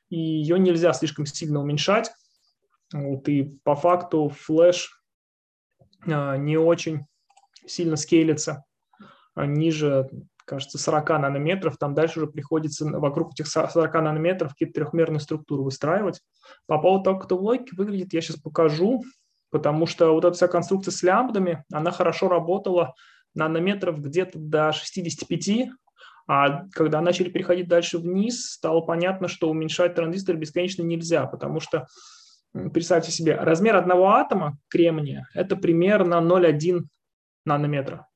Speaker 2: и ее нельзя слишком сильно уменьшать. Вот, и по факту э, не очень сильно скейлится а ниже кажется, 40 нанометров, там дальше уже приходится вокруг этих 40 нанометров какие-то трехмерные структуры выстраивать. По поводу того, как это в логике выглядит, я сейчас покажу, потому что вот эта вся конструкция с лямбдами, она хорошо работала нанометров где-то до 65, а когда начали переходить дальше вниз, стало понятно, что уменьшать транзистор бесконечно нельзя, потому что, представьте себе, размер одного атома кремния – это примерно 0,1 нанометра.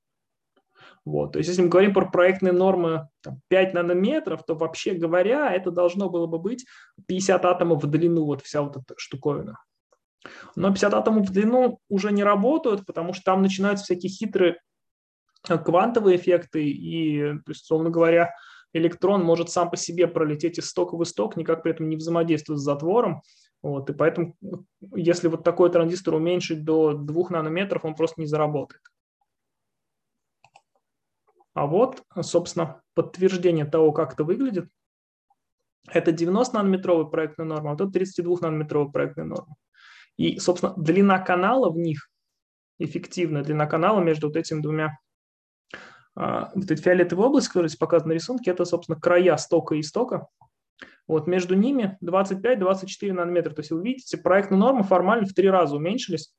Speaker 2: Вот. То есть если мы говорим про проектные нормы там, 5 нанометров, то вообще говоря, это должно было бы быть 50 атомов в длину, вот вся вот эта штуковина. Но 50 атомов в длину уже не работают, потому что там начинаются всякие хитрые э, квантовые эффекты, и, то есть, условно говоря, электрон может сам по себе пролететь из стока в исток, никак при этом не взаимодействуя с затвором. Вот, и поэтому, если вот такой транзистор уменьшить до 2 нанометров, он просто не заработает. А вот, собственно, подтверждение того, как это выглядит. Это 90-нанометровая проектная норма, а вот это 32-нанометровая проектная норма. И, собственно, длина канала в них, эффективная длина канала между вот этими двумя а, вот эти фиолетовые области, которые здесь показаны на рисунке, это, собственно, края стока и стока. Вот между ними 25-24 нанометра. То есть вы видите, проектные нормы формально в три раза уменьшились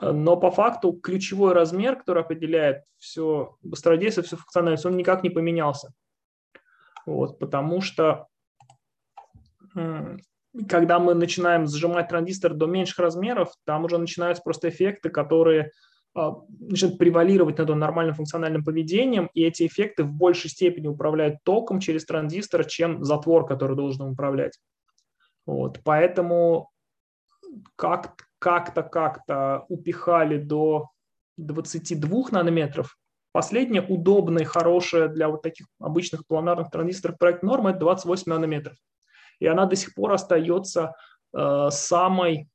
Speaker 2: но по факту ключевой размер, который определяет все быстродействие, всю функциональность, он никак не поменялся. Вот, потому что когда мы начинаем сжимать транзистор до меньших размеров, там уже начинаются просто эффекты, которые а, начинают превалировать над нормальным функциональным поведением, и эти эффекты в большей степени управляют током через транзистор, чем затвор, который должен управлять. Вот, поэтому как как-то, как-то упихали до 22 нанометров. Последняя удобная, хорошая для вот таких обычных планарных транзисторов проект нормы – это 28 нанометров. И она до сих пор остается э, самой,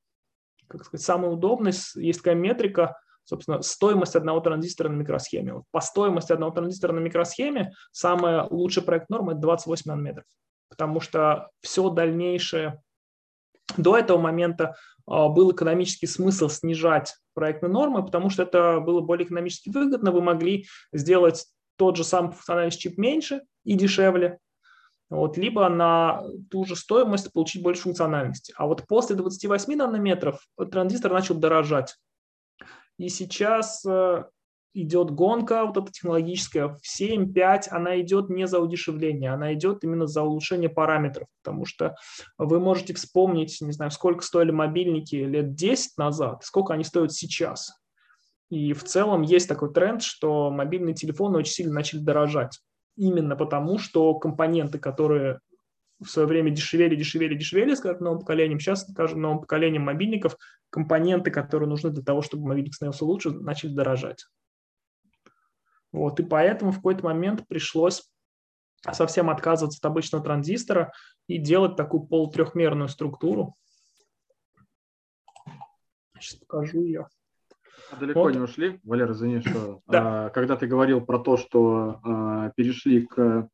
Speaker 2: как сказать, самой удобной. Есть такая метрика, собственно, стоимость одного транзистора на микросхеме. По стоимости одного транзистора на микросхеме самый лучший проект нормы – это 28 нанометров. Потому что все дальнейшее до этого момента а, был экономический смысл снижать проектные нормы, потому что это было более экономически выгодно. Вы могли сделать тот же самый функциональный чип меньше и дешевле, вот, либо на ту же стоимость получить больше функциональности. А вот после 28 нанометров транзистор начал дорожать. И сейчас э, идет гонка вот эта технологическая в 7-5, она идет не за удешевление, она идет именно за улучшение параметров, потому что вы можете вспомнить, не знаю, сколько стоили мобильники лет 10 назад, сколько они стоят сейчас. И в целом есть такой тренд, что мобильные телефоны очень сильно начали дорожать. Именно потому, что компоненты, которые в свое время дешевели, дешевели, дешевели с каждым новым поколением. Сейчас с каждым новым поколением мобильников компоненты, которые нужны для того, чтобы мобильник становился лучше, начали дорожать. Вот, и поэтому в какой-то момент пришлось совсем отказываться от обычного транзистора и делать такую полутрехмерную структуру. Сейчас покажу ее.
Speaker 3: А далеко вот. не ушли, Валера, извини, что да. а, когда ты говорил про то, что а, перешли к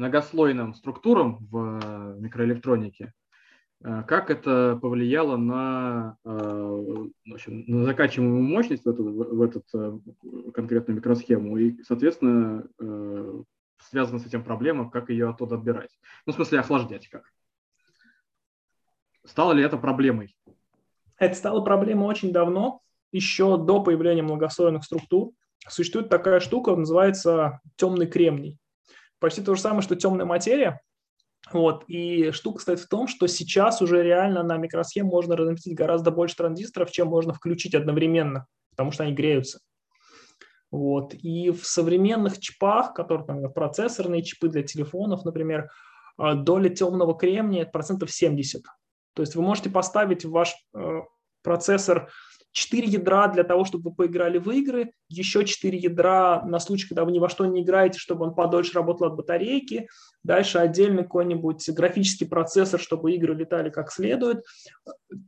Speaker 3: многослойным структурам в микроэлектронике, а, как это повлияло на, а, в общем, на закачиваемую мощность в, эту, в этот э, конкретную микросхему и, соответственно, э, связана с этим проблема, как ее оттуда отбирать? Ну, в смысле, охлаждать как? Стало ли это проблемой?
Speaker 2: Это стало проблемой очень давно, еще до появления многослойных структур. Существует такая штука, называется темный кремний. Почти то же самое, что темная материя, вот. И штука стоит в том, что сейчас уже реально на микросхем можно разместить гораздо больше транзисторов, чем можно включить одновременно, потому что они греются. Вот. И в современных чипах, которые там, процессорные чипы для телефонов, например, а, доля темного кремния процентов 70. То есть вы можете поставить в ваш э, процессор 4 ядра для того, чтобы вы поиграли в игры, еще 4 ядра на случай, когда вы ни во что не играете, чтобы он подольше работал от батарейки, дальше отдельный какой-нибудь графический процессор, чтобы игры летали как следует,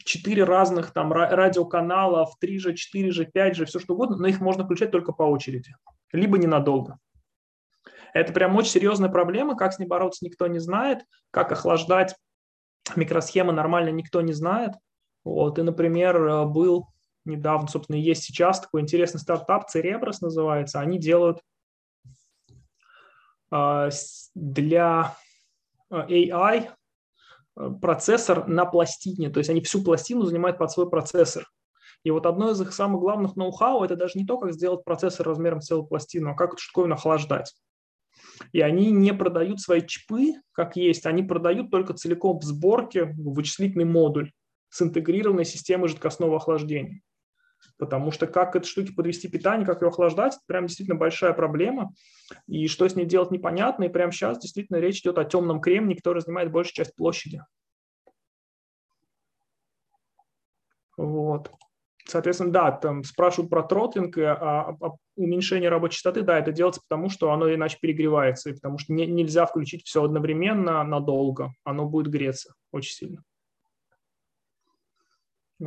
Speaker 2: 4 разных там радиоканалов, 3G, 4G, 5G, все что угодно, но их можно включать только по очереди, либо ненадолго. Это прям очень серьезная проблема, как с ней бороться никто не знает, как охлаждать микросхемы нормально никто не знает. Вот, и, например, был недавно, собственно, есть сейчас такой интересный стартап, Cerebras называется. Они делают а, для а, AI а, процессор на пластине, то есть они всю пластину занимают под свой процессор. И вот одно из их самых главных ноу-хау – это даже не то, как сделать процессор размером целую пластину, а как эту штуковину охлаждать. И они не продают свои чипы, как есть, они продают только целиком в сборке вычислительный модуль с интегрированной системой жидкостного охлаждения. Потому что как этой штуке подвести питание, как ее охлаждать, это прям действительно большая проблема. И что с ней делать непонятно. И прямо сейчас действительно речь идет о темном кремне, который занимает большую часть площади. Вот. Соответственно, да, там спрашивают про тротлинг, а, а, а уменьшение рабочей частоты, да, это делается потому, что оно иначе перегревается, и потому что не, нельзя включить все одновременно надолго, оно будет греться очень сильно.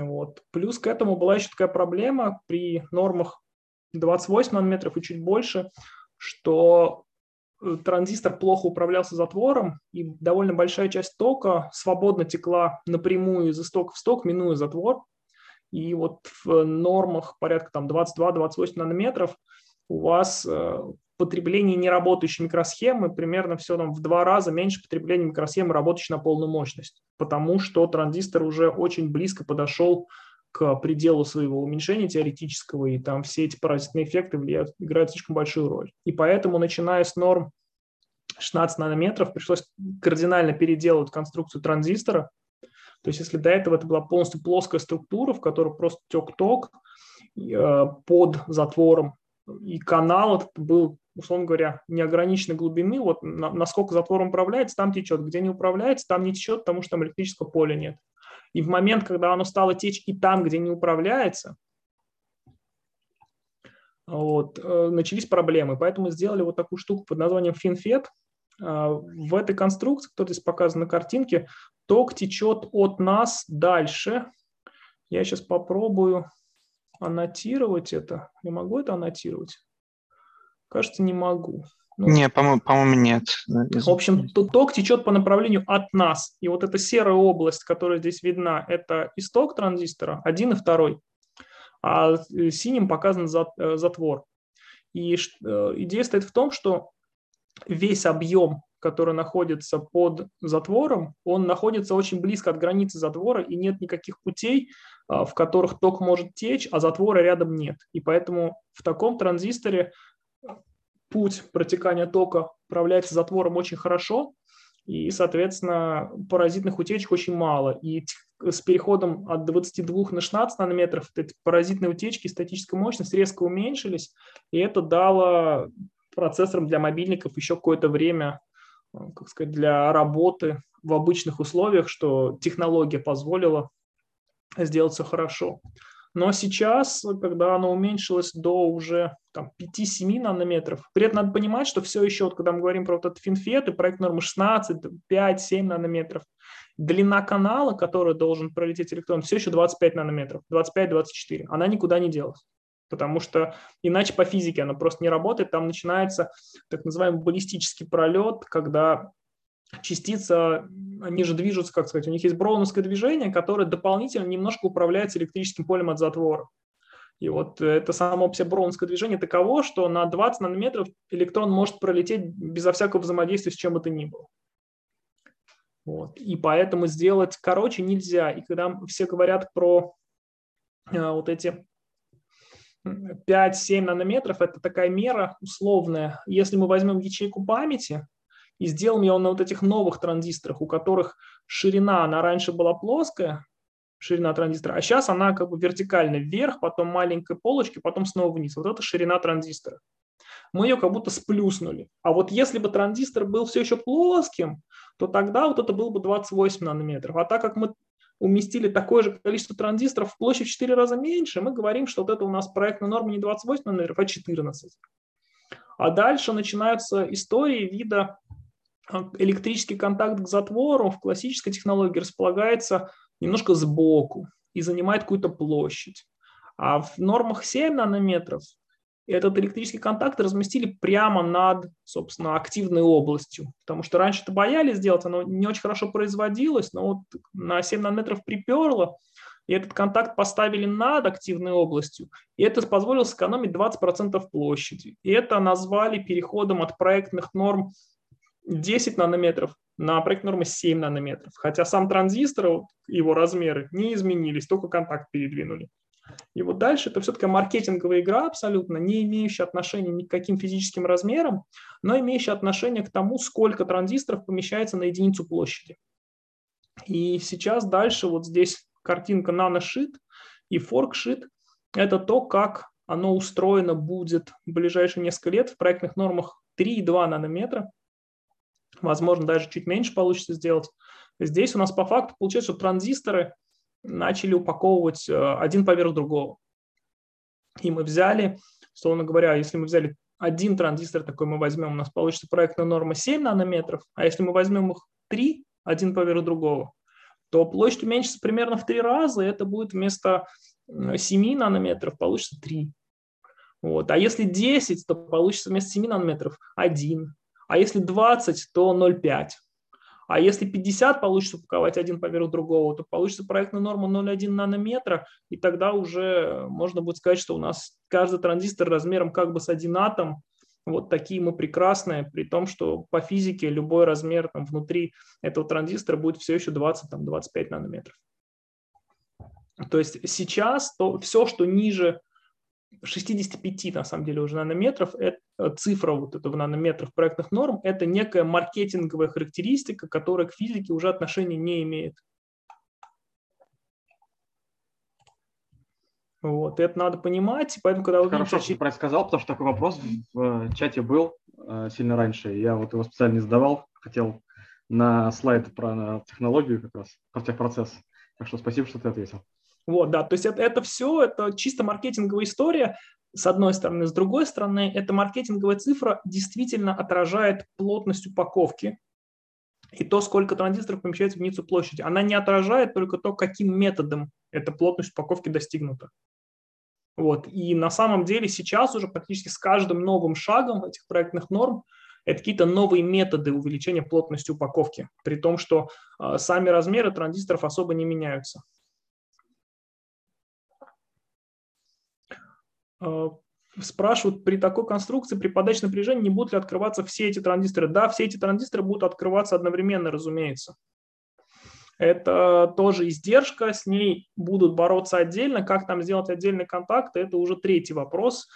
Speaker 2: Вот. Плюс к этому была еще такая проблема при нормах 28 нанометров и чуть больше, что э, транзистор плохо управлялся затвором, и довольно большая часть тока свободно текла напрямую из истока в сток, минуя затвор. И вот в нормах порядка там 22-28 нанометров у вас э, потребление неработающей микросхемы примерно все там в два раза меньше потребления микросхемы, работающей на полную мощность, потому что транзистор уже очень близко подошел к пределу своего уменьшения теоретического, и там все эти паразитные эффекты влияют, играют слишком большую роль. И поэтому, начиная с норм 16 нанометров, пришлось кардинально переделать конструкцию транзистора. То есть если до этого это была полностью плоская структура, в которой просто тек ток э, под затвором, и канал этот был условно говоря, неограниченной глубины, вот на, насколько затвор управляется, там течет. Где не управляется, там не течет, потому что там электрического поля нет. И в момент, когда оно стало течь и там, где не управляется, вот, э, начались проблемы. Поэтому сделали вот такую штуку под названием FinFET. Э, в этой конструкции, которая здесь показана на картинке, ток течет от нас дальше. Я сейчас попробую аннотировать это. Не могу это аннотировать? Кажется, не могу.
Speaker 1: Ну, не, по-моему, нет.
Speaker 2: В общем, ток течет по направлению от нас. И вот эта серая область, которая здесь видна, это исток транзистора, один и второй. А синим показан э, затвор. И э, идея стоит в том, что весь объем, который находится под затвором, он находится очень близко от границы затвора, и нет никаких путей, а, в которых ток может течь, а затвора рядом нет. И поэтому в таком транзисторе путь протекания тока управляется затвором очень хорошо, и, соответственно, паразитных утечек очень мало. И с переходом от 22 на 16 нанометров эти паразитные утечки, статическая мощность резко уменьшились, и это дало процессорам для мобильников еще какое-то время как сказать, для работы в обычных условиях, что технология позволила сделать все хорошо. Но сейчас, когда оно уменьшилось до уже там, 5-7 нанометров, при этом надо понимать, что все еще, вот, когда мы говорим про вот этот FinFET и проект нормы 16, 5-7 нанометров, длина канала, который должен пролететь электрон, все еще 25 нанометров, 25-24. Она никуда не делась. Потому что иначе по физике она просто не работает. Там начинается так называемый баллистический пролет, когда частица, они же движутся, как сказать, у них есть броуновское движение, которое дополнительно немножко управляется электрическим полем от затвора. И вот это само себе броуновское движение таково, что на 20 нанометров электрон может пролететь безо всякого взаимодействия с чем бы то ни было. Вот. И поэтому сделать короче нельзя. И когда все говорят про э, вот эти 5-7 нанометров, это такая мера условная. Если мы возьмем ячейку памяти, и сделал я он на вот этих новых транзисторах, у которых ширина, она раньше была плоская, ширина транзистора, а сейчас она как бы вертикально вверх, потом маленькой полочки, потом снова вниз. Вот это ширина транзистора. Мы ее как будто сплюснули. А вот если бы транзистор был все еще плоским, то тогда вот это было бы 28 нанометров. А так как мы уместили такое же количество транзисторов в площадь в 4 раза меньше, мы говорим, что вот это у нас проектная норма не 28 нанометров, а 14. А дальше начинаются истории вида электрический контакт к затвору в классической технологии располагается немножко сбоку и занимает какую-то площадь. А в нормах 7 нанометров этот электрический контакт разместили прямо над, собственно, активной областью. Потому что раньше это боялись сделать, оно не очень хорошо производилось, но вот на 7 нанометров приперло, и этот контакт поставили над активной областью, и это позволило сэкономить 20% площади. И это назвали переходом от проектных норм 10 нанометров на проект нормы 7 нанометров. Хотя сам транзистор, его размеры не изменились, только контакт передвинули. И вот дальше это все-таки маркетинговая игра абсолютно, не имеющая отношения ни к каким физическим размерам, но имеющая отношение к тому, сколько транзисторов помещается на единицу площади. И сейчас дальше вот здесь картинка наношит и форкшит. Это то, как оно устроено будет в ближайшие несколько лет в проектных нормах 3,2 нанометра. Возможно, даже чуть меньше получится сделать. Здесь у нас по факту получается, что транзисторы начали упаковывать э, один поверх другого. И мы взяли, словно говоря, если мы взяли один транзистор такой мы возьмем, у нас получится проектная норма 7 нанометров, а если мы возьмем их 3, один поверх другого, то площадь уменьшится примерно в 3 раза, и это будет вместо 7 нанометров получится 3. Вот. А если 10, то получится вместо 7 нанометров 1. А если 20, то 0,5. А если 50 получится упаковать один поверх другого, то получится проектная норма 0,1 нанометра, и тогда уже можно будет сказать, что у нас каждый транзистор размером как бы с один атом, вот такие мы прекрасные, при том, что по физике любой размер там, внутри этого транзистора будет все еще 20-25 нанометров. То есть сейчас то, все, что ниже 65 на самом деле уже нанометров, это цифра вот этого нанометров проектных норм, это некая маркетинговая характеристика, которая к физике уже отношения не имеет. Вот, это надо понимать, поэтому когда вы
Speaker 3: Хорошо, видите... что ты сказал, потому что такой вопрос в э, чате был э, сильно раньше, я вот его специально не задавал, хотел на слайд про технологию как раз, про техпроцесс. Так что спасибо, что ты ответил.
Speaker 2: Вот, да, то есть это, это все, это чисто маркетинговая история, с одной стороны. С другой стороны, эта маркетинговая цифра действительно отражает плотность упаковки и то, сколько транзисторов помещается в единицу площади. Она не отражает только то, каким методом эта плотность упаковки достигнута. Вот. И на самом деле сейчас уже практически с каждым новым шагом этих проектных норм это какие-то новые методы увеличения плотности упаковки, при том, что э, сами размеры транзисторов особо не меняются. Спрашивают, при такой конструкции, при подаче напряжения не будут ли открываться все эти транзисторы? Да, все эти транзисторы будут открываться одновременно, разумеется. Это тоже издержка, с ней будут бороться отдельно. Как там сделать отдельный контакт, это уже третий вопрос.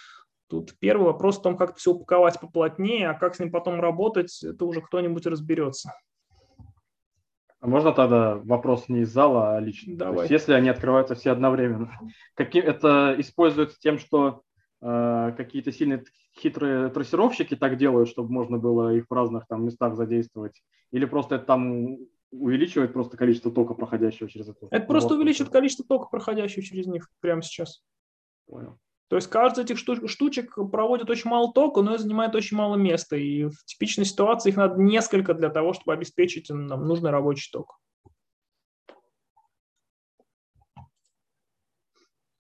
Speaker 2: Тут первый вопрос в том, как все упаковать поплотнее, а как с ним потом работать, это уже кто-нибудь разберется.
Speaker 3: А можно тогда вопрос не из зала, а лично?
Speaker 2: Давай. То есть,
Speaker 3: если они открываются все одновременно, каким это используется тем, что э, какие-то сильные хитрые трассировщики так делают, чтобы можно было их в разных там местах задействовать, или просто это там увеличивает просто количество тока, проходящего через это?
Speaker 2: Это просто увеличивает количество тока, проходящего через них прямо сейчас. Понял. То есть каждый этих штучек проводит очень мало тока, но и занимает очень мало места. И в типичной ситуации их надо несколько для того, чтобы обеспечить нам нужный рабочий ток.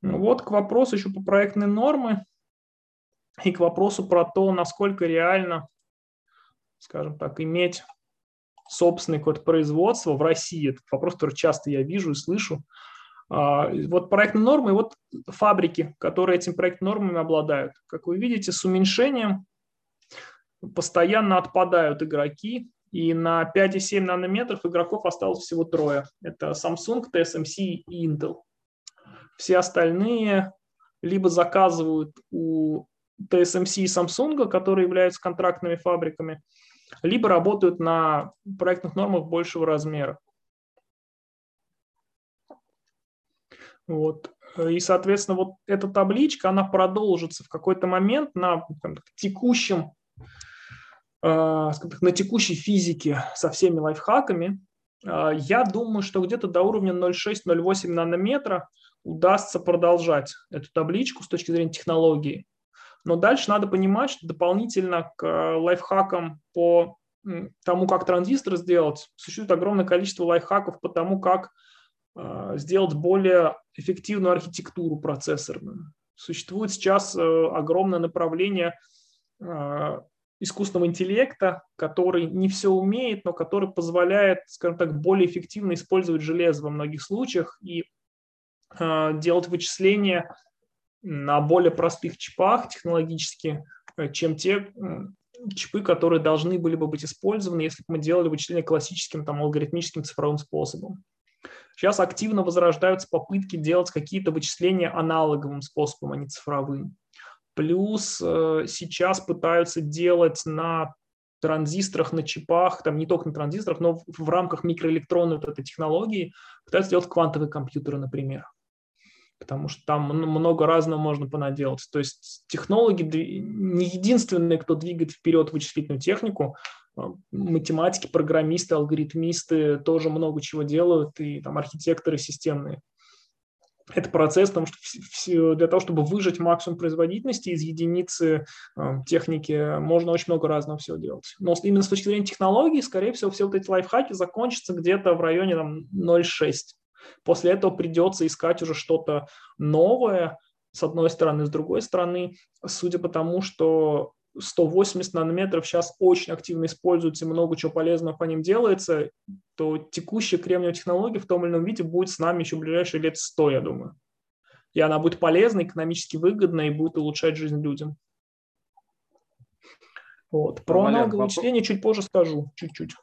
Speaker 2: Ну вот к вопросу еще по проектной нормы и к вопросу про то, насколько реально, скажем так, иметь собственный код производства в России. Это вопрос, который часто я вижу и слышу. А, вот проектные нормы, вот фабрики, которые этим проектными нормами обладают. Как вы видите, с уменьшением постоянно отпадают игроки, и на 5,7 нанометров игроков осталось всего трое. Это Samsung, TSMC и Intel. Все остальные либо заказывают у TSMC и Samsung, которые являются контрактными фабриками, либо работают на проектных нормах большего размера. Вот. И, соответственно, вот эта табличка, она продолжится в какой-то момент на там, текущем, э, на текущей физике со всеми лайфхаками. я думаю, что где-то до уровня 0,6-0,8 нанометра удастся продолжать эту табличку с точки зрения технологии. Но дальше надо понимать, что дополнительно к э, лайфхакам по тому, как транзистор сделать, существует огромное количество лайфхаков по тому, как э, сделать более эффективную архитектуру процессорную. Существует сейчас э, огромное направление искусственного интеллекта, который не все умеет, но который позволяет, скажем так, более эффективно использовать железо во многих случаях и делать вычисления на более простых чипах технологически, э, чем те чипы, которые должны были бы быть использованы, если бы мы делали вычисления классическим там, алгоритмическим цифровым способом. Сейчас активно возрождаются попытки делать какие-то вычисления аналоговым способом, а не цифровым. Плюс э, сейчас пытаются делать на транзисторах, на чипах, там не только на транзисторах, но в, рамках микроэлектронной вот этой технологии пытаются делать квантовые компьютеры, например потому что там много разного можно понаделать. То есть технологи не единственные, кто двигает вперед вычислительную технику, математики, программисты, алгоритмисты тоже много чего делают, и там архитекторы системные. Это процесс, потому что для того, чтобы выжать максимум производительности из единицы а, техники, можно очень много разного всего делать. Но именно с точки зрения технологий, скорее всего, все вот эти лайфхаки закончатся где-то в районе там, 0,6 После этого придется искать уже что-то новое, с одной стороны, с другой стороны, судя по тому, что 180 нанометров сейчас очень активно используются, и много чего полезного по ним делается, то текущая кремниевая технология в том или ином виде будет с нами еще в ближайшие лет 100, я думаю. И она будет полезна, экономически выгодна и будет улучшать жизнь людям. Вот. Про аналоговое вычисление чуть позже скажу, чуть-чуть.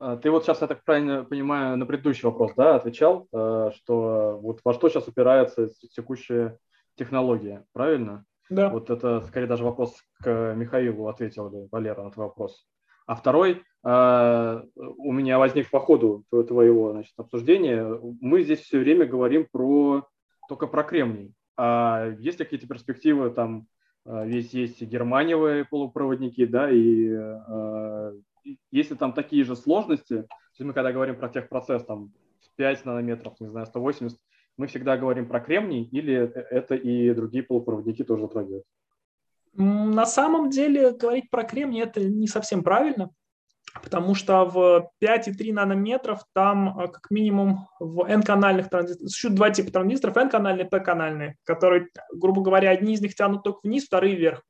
Speaker 3: А, ты вот сейчас, я так правильно понимаю, на предыдущий вопрос да, отвечал, э, что вот во что сейчас упирается текущая технология, правильно?
Speaker 2: Да.
Speaker 3: Вот это скорее даже вопрос к Михаилу ответил бы, Валера, на твой вопрос. А второй, э, у меня возник по ходу твоего значит, обсуждения, мы здесь все время говорим про только про кремний. А есть ли какие-то перспективы там, э, есть есть германиевые полупроводники, да, и если там такие же сложности, то есть мы когда говорим про техпроцесс, там 5 нанометров, не знаю, 180, мы всегда говорим про кремний или это и другие полупроводники тоже затрагивают?
Speaker 2: На самом деле говорить про кремний это не совсем правильно, потому что в 5,3 нанометров там а, как минимум в N-канальных транзисторах, существует два типа транзисторов, N-канальные и P-канальные, которые, грубо говоря, одни из них тянут только вниз, вторые вверх.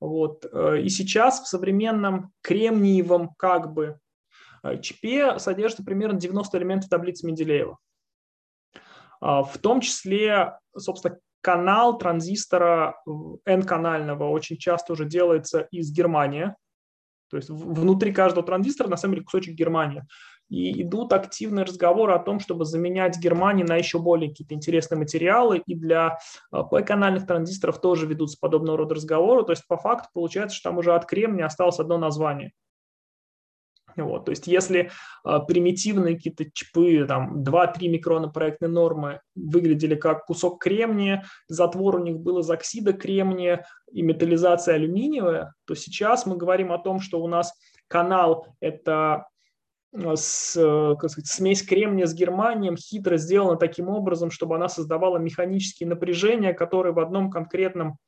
Speaker 2: Вот. Э, и сейчас в современном кремниевом как бы э, чипе содержится примерно 90 элементов таблицы Менделеева. А, в том числе, собственно, канал транзистора N-канального очень часто уже делается из Германии. То есть внутри каждого транзистора на самом деле кусочек Германии и идут активные разговоры о том, чтобы заменять Германию на еще более какие-то интересные материалы, и для P-канальных а, транзисторов тоже ведутся подобного рода разговоры, то есть по факту получается, что там уже от кремния осталось одно название. Вот, то есть если э, примитивные какие-то чипы, там 2-3 микрона проектной нормы выглядели как кусок кремния, затвор у них был из оксида кремния и металлизация алюминиевая, то сейчас мы говорим о том, что у нас канал – это Э, с, как сказать, смесь кремния с германием хитро сделана таким образом, чтобы она создавала механические напряжения, которые в одном конкретном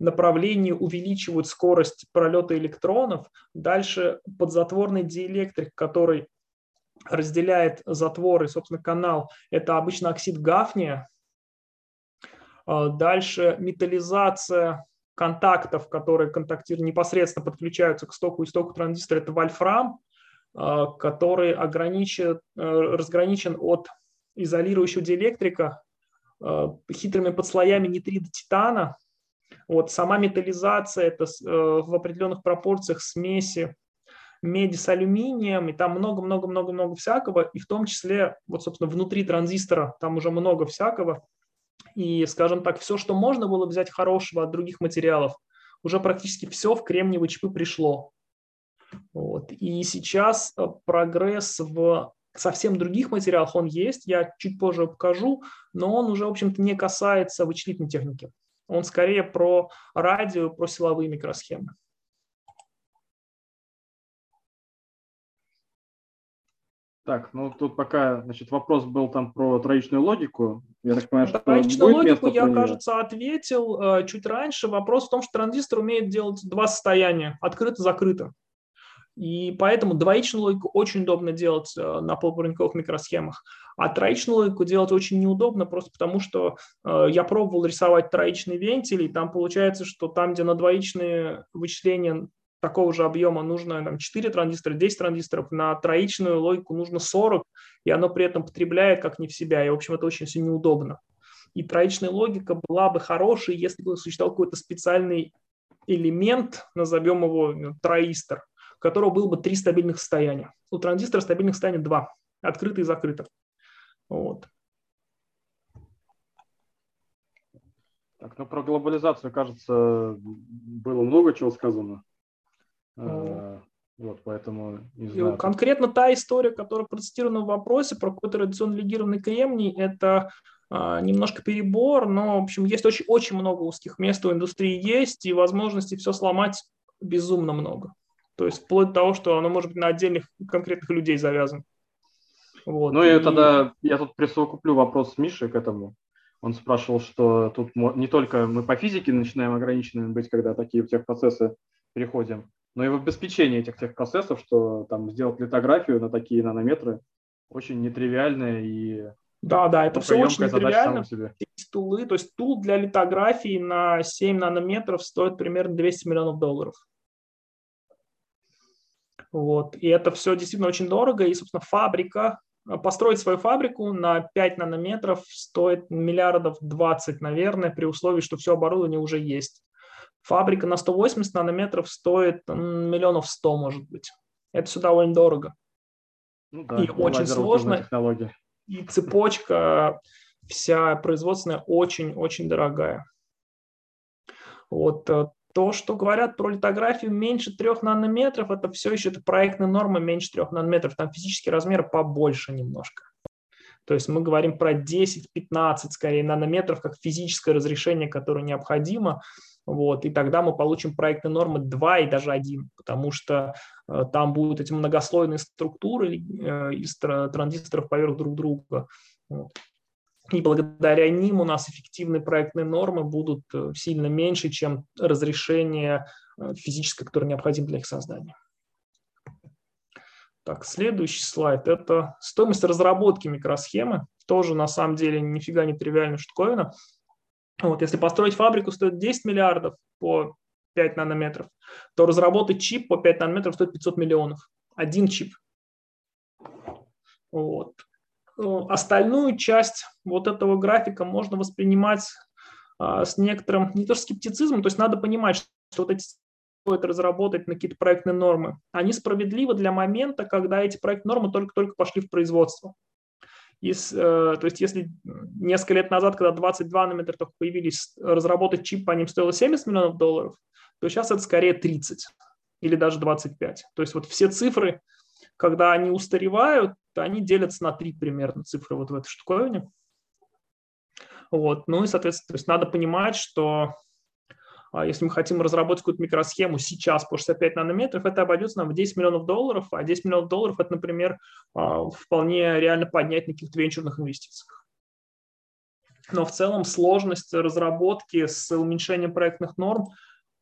Speaker 2: направлении увеличивают скорость пролета электронов. Дальше подзатворный диэлектрик, который разделяет затвор и, собственно, канал, это обычно оксид гафния. Э, дальше металлизация контактов, которые контактируют, непосредственно подключаются к стоку и стоку транзистора, это вольфрам. А, который ограничен, э, разграничен от изолирующего диэлектрика а, хитрыми подслоями нитрида титана. Вот, сама металлизация – это э, в определенных пропорциях смеси меди с алюминием, и там много-много-много-много всякого, и в том числе, вот, собственно, внутри транзистора там уже много всякого. И, скажем так, все, что можно было взять хорошего от других материалов, уже практически все в кремниевые чипы пришло. Вот. И сейчас э, прогресс в совсем других материалах он есть, я чуть позже покажу, но он уже, в общем-то, не касается вычислительной техники. Он скорее про радио, про силовые микросхемы.
Speaker 3: Так, ну тут пока, значит, вопрос был там про троичную логику.
Speaker 2: Я так понимаю, что Троичную логику я, кажется, ответил э, чуть раньше. Вопрос в том, что транзистор умеет делать два состояния, открыто-закрыто. И поэтому двоичную логику очень удобно делать э, на полупроводниковых микросхемах. А троичную логику делать очень неудобно, просто потому что э, я пробовал рисовать троичные вентили, и там получается, что там, где на двоичные вычисления такого же объема нужно там, 4 транзистора, 10 транзисторов, на троичную логику нужно 40, и оно при этом потребляет как не в себя, и, в общем, это очень все неудобно. И троичная логика была бы хорошей, если бы существовал какой-то специальный элемент, назовем его ну, троистор, у которого было бы три стабильных состояния. У транзистора стабильных состояний два, открыто и закрыто. Вот.
Speaker 3: Так, ну про глобализацию, кажется, было много чего сказано. А, вот, поэтому
Speaker 2: не знаю. Конкретно та история, которая процитирована в вопросе про какой-то радиационно легированный кремний, это а, немножко перебор, но, в общем, есть очень, очень много узких мест у индустрии есть, и возможностей все сломать безумно много. То есть вплоть до того, что оно может быть на отдельных конкретных людей завязано.
Speaker 3: Вот. Ну и, и тогда я тут присовокуплю вопрос Миши к этому. Он спрашивал, что тут не только мы по физике начинаем ограниченными быть, когда такие техпроцессы переходим, но и в обеспечении этих техпроцессов, что там сделать литографию на такие нанометры очень нетривиальное и
Speaker 2: да, да, это все очень нетривиально. Тулы, то есть тул для литографии на 7 нанометров стоит примерно 200 миллионов долларов. Вот. И это все действительно очень дорого. И, собственно, фабрика, построить свою фабрику на 5 нанометров стоит миллиардов 20, наверное, при условии, что все оборудование уже есть. Фабрика на 180 нанометров стоит миллионов 100, может быть. Это все довольно дорого. Ну, да, и очень сложно. И цепочка вся производственная очень-очень дорогая. Вот э, то, что говорят про литографию меньше 3 нанометров, это все еще это проектная норма меньше 3 нанометров. Там физический размер побольше немножко. То есть мы говорим про 10-15 скорее нанометров как физическое разрешение, которое необходимо. Вот, и тогда мы получим проектные нормы 2 и даже 1, потому что э, там будут эти многослойные структуры э, из транзисторов поверх друг друга. Вот. И благодаря ним у нас эффективные проектные нормы будут э, сильно меньше, чем разрешение э, физическое, которое необходимо для их создания. Так, следующий слайд – это стоимость разработки микросхемы. Тоже на самом деле нифига не тривиальная штуковина. Вот, если построить фабрику стоит 10 миллиардов по 5 нанометров, то разработать чип по 5 нанометров стоит 500 миллионов. Один чип. Вот. Э, остальную часть вот этого графика можно воспринимать а, с некоторым, не то скептицизмом, то есть надо понимать, что вот эти стоит разработать на какие-то проектные нормы, они справедливы для момента, когда эти проектные нормы только-только пошли в производство. Из, э, то есть если несколько лет назад, когда 22 нанометра только появились, разработать чип по ним стоило 70 миллионов долларов, то сейчас это скорее 30 или даже 25. То есть вот все цифры, когда они устаревают, они делятся на три примерно цифры вот в этой штуковине. Вот. Ну и, соответственно, то есть надо понимать, что а, если мы хотим разработать какую-то микросхему сейчас по 65 нанометров, это обойдется нам в 10 миллионов долларов, а 10 миллионов долларов это, например, а, вполне реально поднять на каких-то венчурных инвестициях. Но в целом сложность разработки с уменьшением проектных норм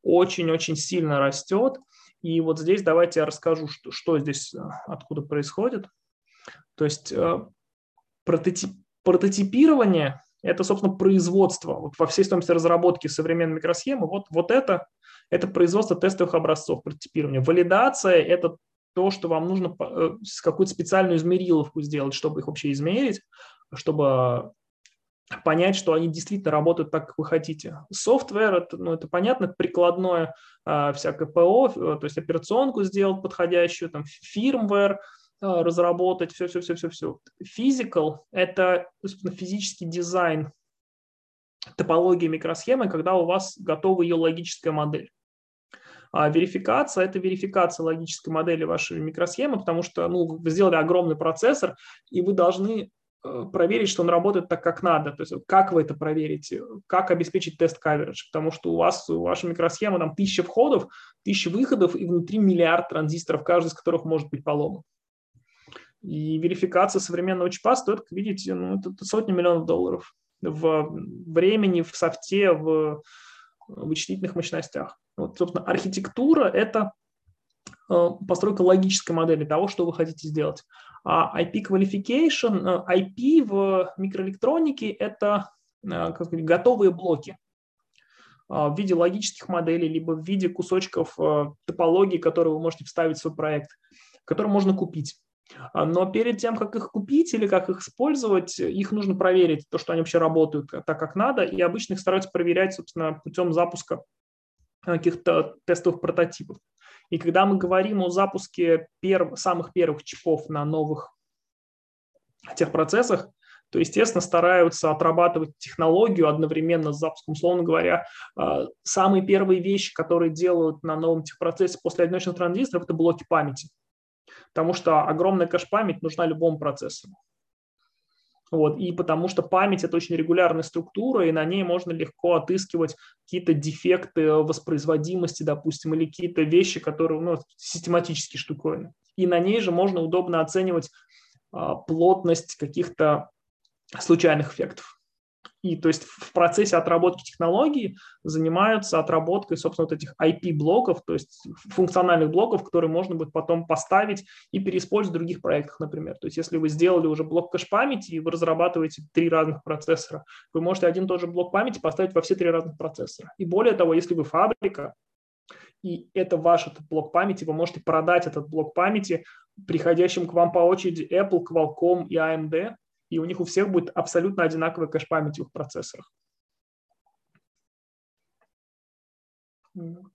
Speaker 2: очень-очень сильно растет. И вот здесь давайте я расскажу, что, что здесь, а, откуда происходит. То есть э, прототип, прототипирование – это, собственно, производство. Вот во всей стоимости разработки современной микросхемы вот, вот это, это производство тестовых образцов прототипирования. Валидация – это то, что вам нужно э, какую-то специальную измериловку сделать, чтобы их вообще измерить, чтобы понять, что они действительно работают так, как вы хотите. Софтвер, это, ну, это понятно, прикладное а, всякое ПО, то есть операционку сделать подходящую, там, фирмвер – Э, разработать, все-все-все-все-все. Physical – это собственно, физический дизайн топологии микросхемы, когда у вас готова ее логическая модель. А верификация – это верификация логической модели вашей микросхемы, потому что ну, вы сделали огромный процессор, и вы должны э, проверить, что он работает так, как надо. То есть как вы это проверите, как обеспечить тест coverage, потому что у вас, у вашей микросхемы там тысяча входов, тысяча выходов и внутри миллиард транзисторов, каждый из которых может быть поломан. И верификация современного чипа стоит, как видите, ну, это сотни миллионов долларов в времени, в софте, в вычислительных мощностях. Вот, собственно, архитектура – это э, постройка логической модели того, что вы хотите сделать. А IP qualification, э, IP в микроэлектронике – это э, как сказать, готовые блоки в виде логических моделей, либо в виде кусочков топологии, которые вы можете вставить в свой проект, которые можно купить. А, но перед тем, как их купить или как их использовать, их нужно проверить, то, что они вообще работают так, как надо. И обычно их стараются проверять, собственно, путем запуска каких-то тестовых прототипов. И когда мы говорим о запуске перв, самых первых чипов на новых техпроцессах, то, естественно, стараются отрабатывать технологию одновременно с запуском. Условно говоря, а, самые первые вещи, которые делают на новом техпроцессе после одиночных транзисторов, это блоки памяти потому что огромная кэш-память нужна любому процессору. Вот, и потому что память – это очень регулярная структура, и на ней можно легко отыскивать какие-то дефекты воспроизводимости, допустим, или какие-то вещи, которые ну, систематически штуковины. И на ней же можно удобно оценивать а, плотность каких-то случайных эффектов. И то есть в процессе отработки технологии занимаются отработкой, собственно, вот этих IP-блоков, то есть функциональных блоков, которые можно будет потом поставить и переиспользовать в других проектах, например. То есть если вы сделали уже блок кэш-памяти и вы разрабатываете три разных процессора, вы можете один и тот же блок памяти поставить во все три разных процессора. И более того, если вы фабрика, и это ваш этот блок памяти, вы можете продать этот блок памяти приходящим к вам по очереди Apple, Qualcomm и AMD, и у них у всех будет абсолютно одинаковая кэш-память в их процессорах. Вот.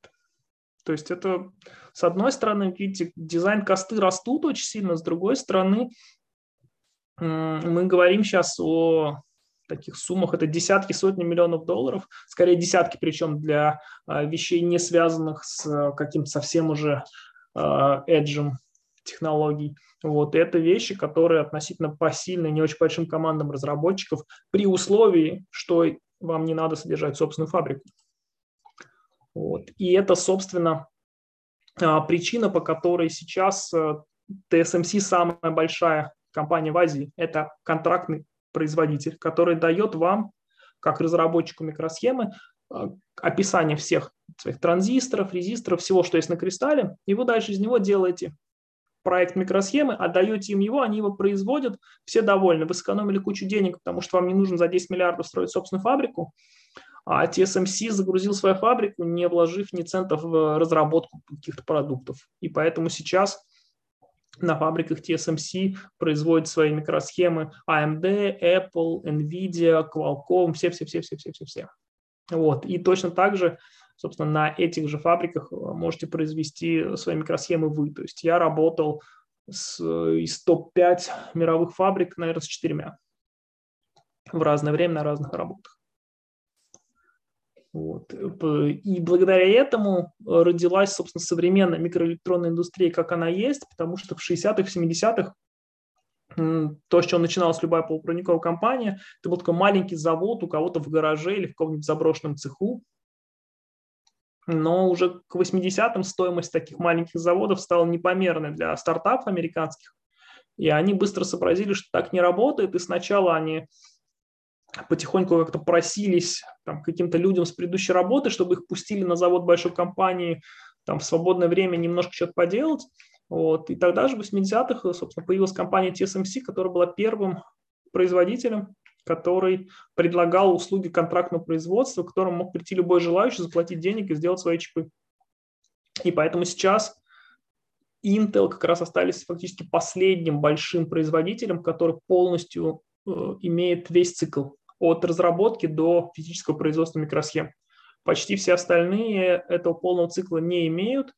Speaker 2: То есть это, с одной стороны, видите, дизайн-косты растут очень сильно, с другой стороны, мы говорим сейчас о таких суммах, это десятки, сотни миллионов долларов, скорее десятки, причем для а, вещей, не связанных с каким-то совсем уже эджем технологий. Вот. И это вещи, которые относительно посильны не очень большим командам разработчиков при условии, что вам не надо содержать собственную фабрику. Вот. И это, собственно, а, причина, по которой сейчас TSMC э, самая большая компания в Азии. Это контрактный производитель, который дает вам, как разработчику микросхемы, а, описание всех своих транзисторов, резисторов, всего, что есть на кристалле, и вы дальше из него делаете проект микросхемы, отдаете им его, они его производят, все довольны. Вы сэкономили кучу денег, потому что вам не нужно за 10 миллиардов строить собственную фабрику, а TSMC загрузил свою фабрику, не вложив ни центов в разработку каких-то продуктов. И поэтому сейчас на фабриках TSMC производят свои микросхемы AMD, Apple, Nvidia, Qualcomm, все-все-все-все-все-все. Вот. И точно так же собственно, на этих же фабриках э, можете произвести свои микросхемы вы. То есть я работал с, из топ-5 мировых фабрик, наверное, с четырьмя в разное время на разных работах. Вот. И благодаря этому родилась, собственно, современная микроэлектронная индустрия, как она есть, потому что в 60-х, 70-х то, с чего начиналась любая полупроводниковая компания, это был такой маленький завод у кого-то в гараже или в каком-нибудь заброшенном цеху, но уже к 80-м стоимость таких маленьких заводов стала непомерной для стартапов американских. И они быстро сообразили, что так не работает, и сначала они потихоньку как-то просились там, каким-то людям с предыдущей работы, чтобы их пустили на завод большой компании там, в свободное время немножко что-то поделать. Вот. И тогда же в 80-х, собственно, появилась компания TSMC, которая была первым производителем который предлагал услуги контрактного производства, к которому мог прийти любой желающий, заплатить денег и сделать свои чипы. И поэтому сейчас Intel как раз остались фактически последним большим производителем, который полностью э, имеет весь цикл от разработки до физического производства микросхем. Почти все остальные этого полного цикла не имеют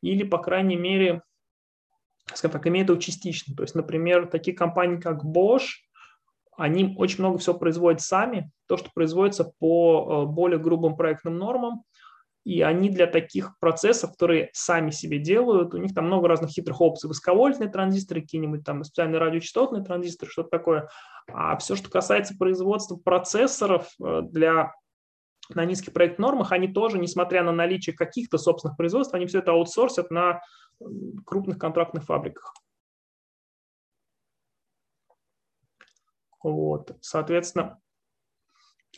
Speaker 2: или, по крайней мере, скажем так, имеют его частично. То есть, например, такие компании, как Bosch, они очень много всего производят сами, то, что производится по э, более грубым проектным нормам, и они для таких процессов, которые сами себе делают, у них там много разных хитрых опций, высоковольтные транзисторы, какие-нибудь там специальные радиочастотные транзисторы, что-то такое. А все, что касается производства процессоров э, для на низких проект нормах, они тоже, несмотря на наличие каких-то собственных производств, они все это аутсорсят на крупных контрактных фабриках. Вот. Соответственно,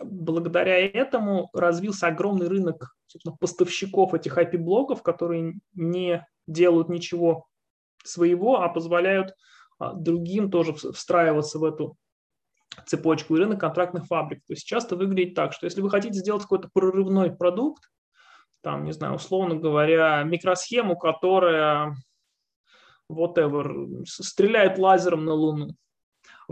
Speaker 2: благодаря этому развился огромный рынок поставщиков этих IP-блоков, которые не делают ничего своего, а позволяют а, другим тоже встраиваться в эту цепочку и рынок контрактных фабрик. То есть часто выглядит так, что если вы хотите сделать какой-то прорывной продукт, там, не знаю, условно говоря, микросхему, которая whatever, стреляет лазером на Луну,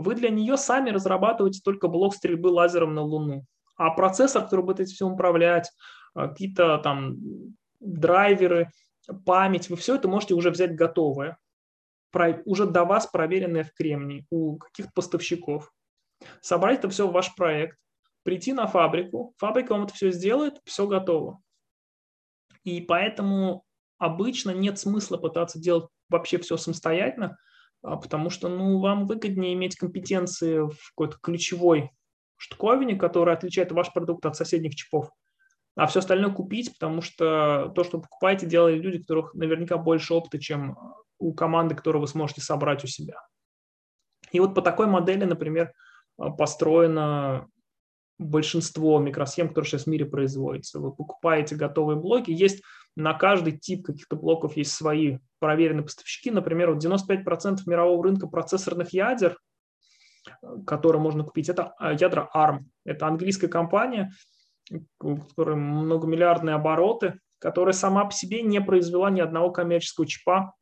Speaker 2: вы для нее сами разрабатываете только блок стрельбы лазером на Луну. А процессор, который будет этим всем управлять, а, какие-то там драйверы, память, вы все это можете уже взять готовое, уже до вас проверенное в Кремнии у каких-то поставщиков. Собрать это все в ваш проект, прийти на фабрику, фабрика вам это все сделает, все готово. И поэтому обычно нет смысла пытаться делать вообще все самостоятельно, потому что ну, вам выгоднее иметь компетенции в какой-то ключевой штуковине, которая отличает ваш продукт от соседних чипов, а все остальное купить, потому что то, что вы покупаете, делают люди, у которых наверняка больше опыта, чем у команды, которую вы сможете собрать у себя. И вот по такой модели, например, а, построено большинство микросхем, которые сейчас в мире производятся. Вы покупаете готовые блоки. Есть на каждый тип каких-то блоков есть свои проверенные поставщики. Например, вот 95% мирового рынка процессорных ядер, которые можно купить, это а, ядра ARM. Это английская компания, у которой многомиллиардные обороты, которая сама по себе не произвела ни одного коммерческого чипа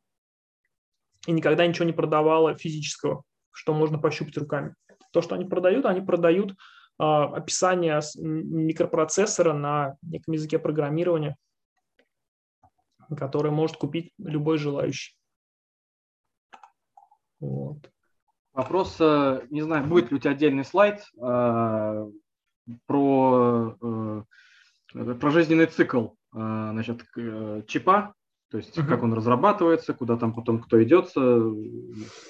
Speaker 2: и никогда ничего не продавала физического, что можно пощупать руками. То, что они продают, они продают э, описание микропроцессора на неком языке программирования, который может купить любой желающий.
Speaker 3: Вот. Вопрос, э, не знаю, будет ли у тебя отдельный слайд э, про, э, про жизненный цикл значит, чипа, то есть uh-huh. как он разрабатывается, куда там потом кто идется,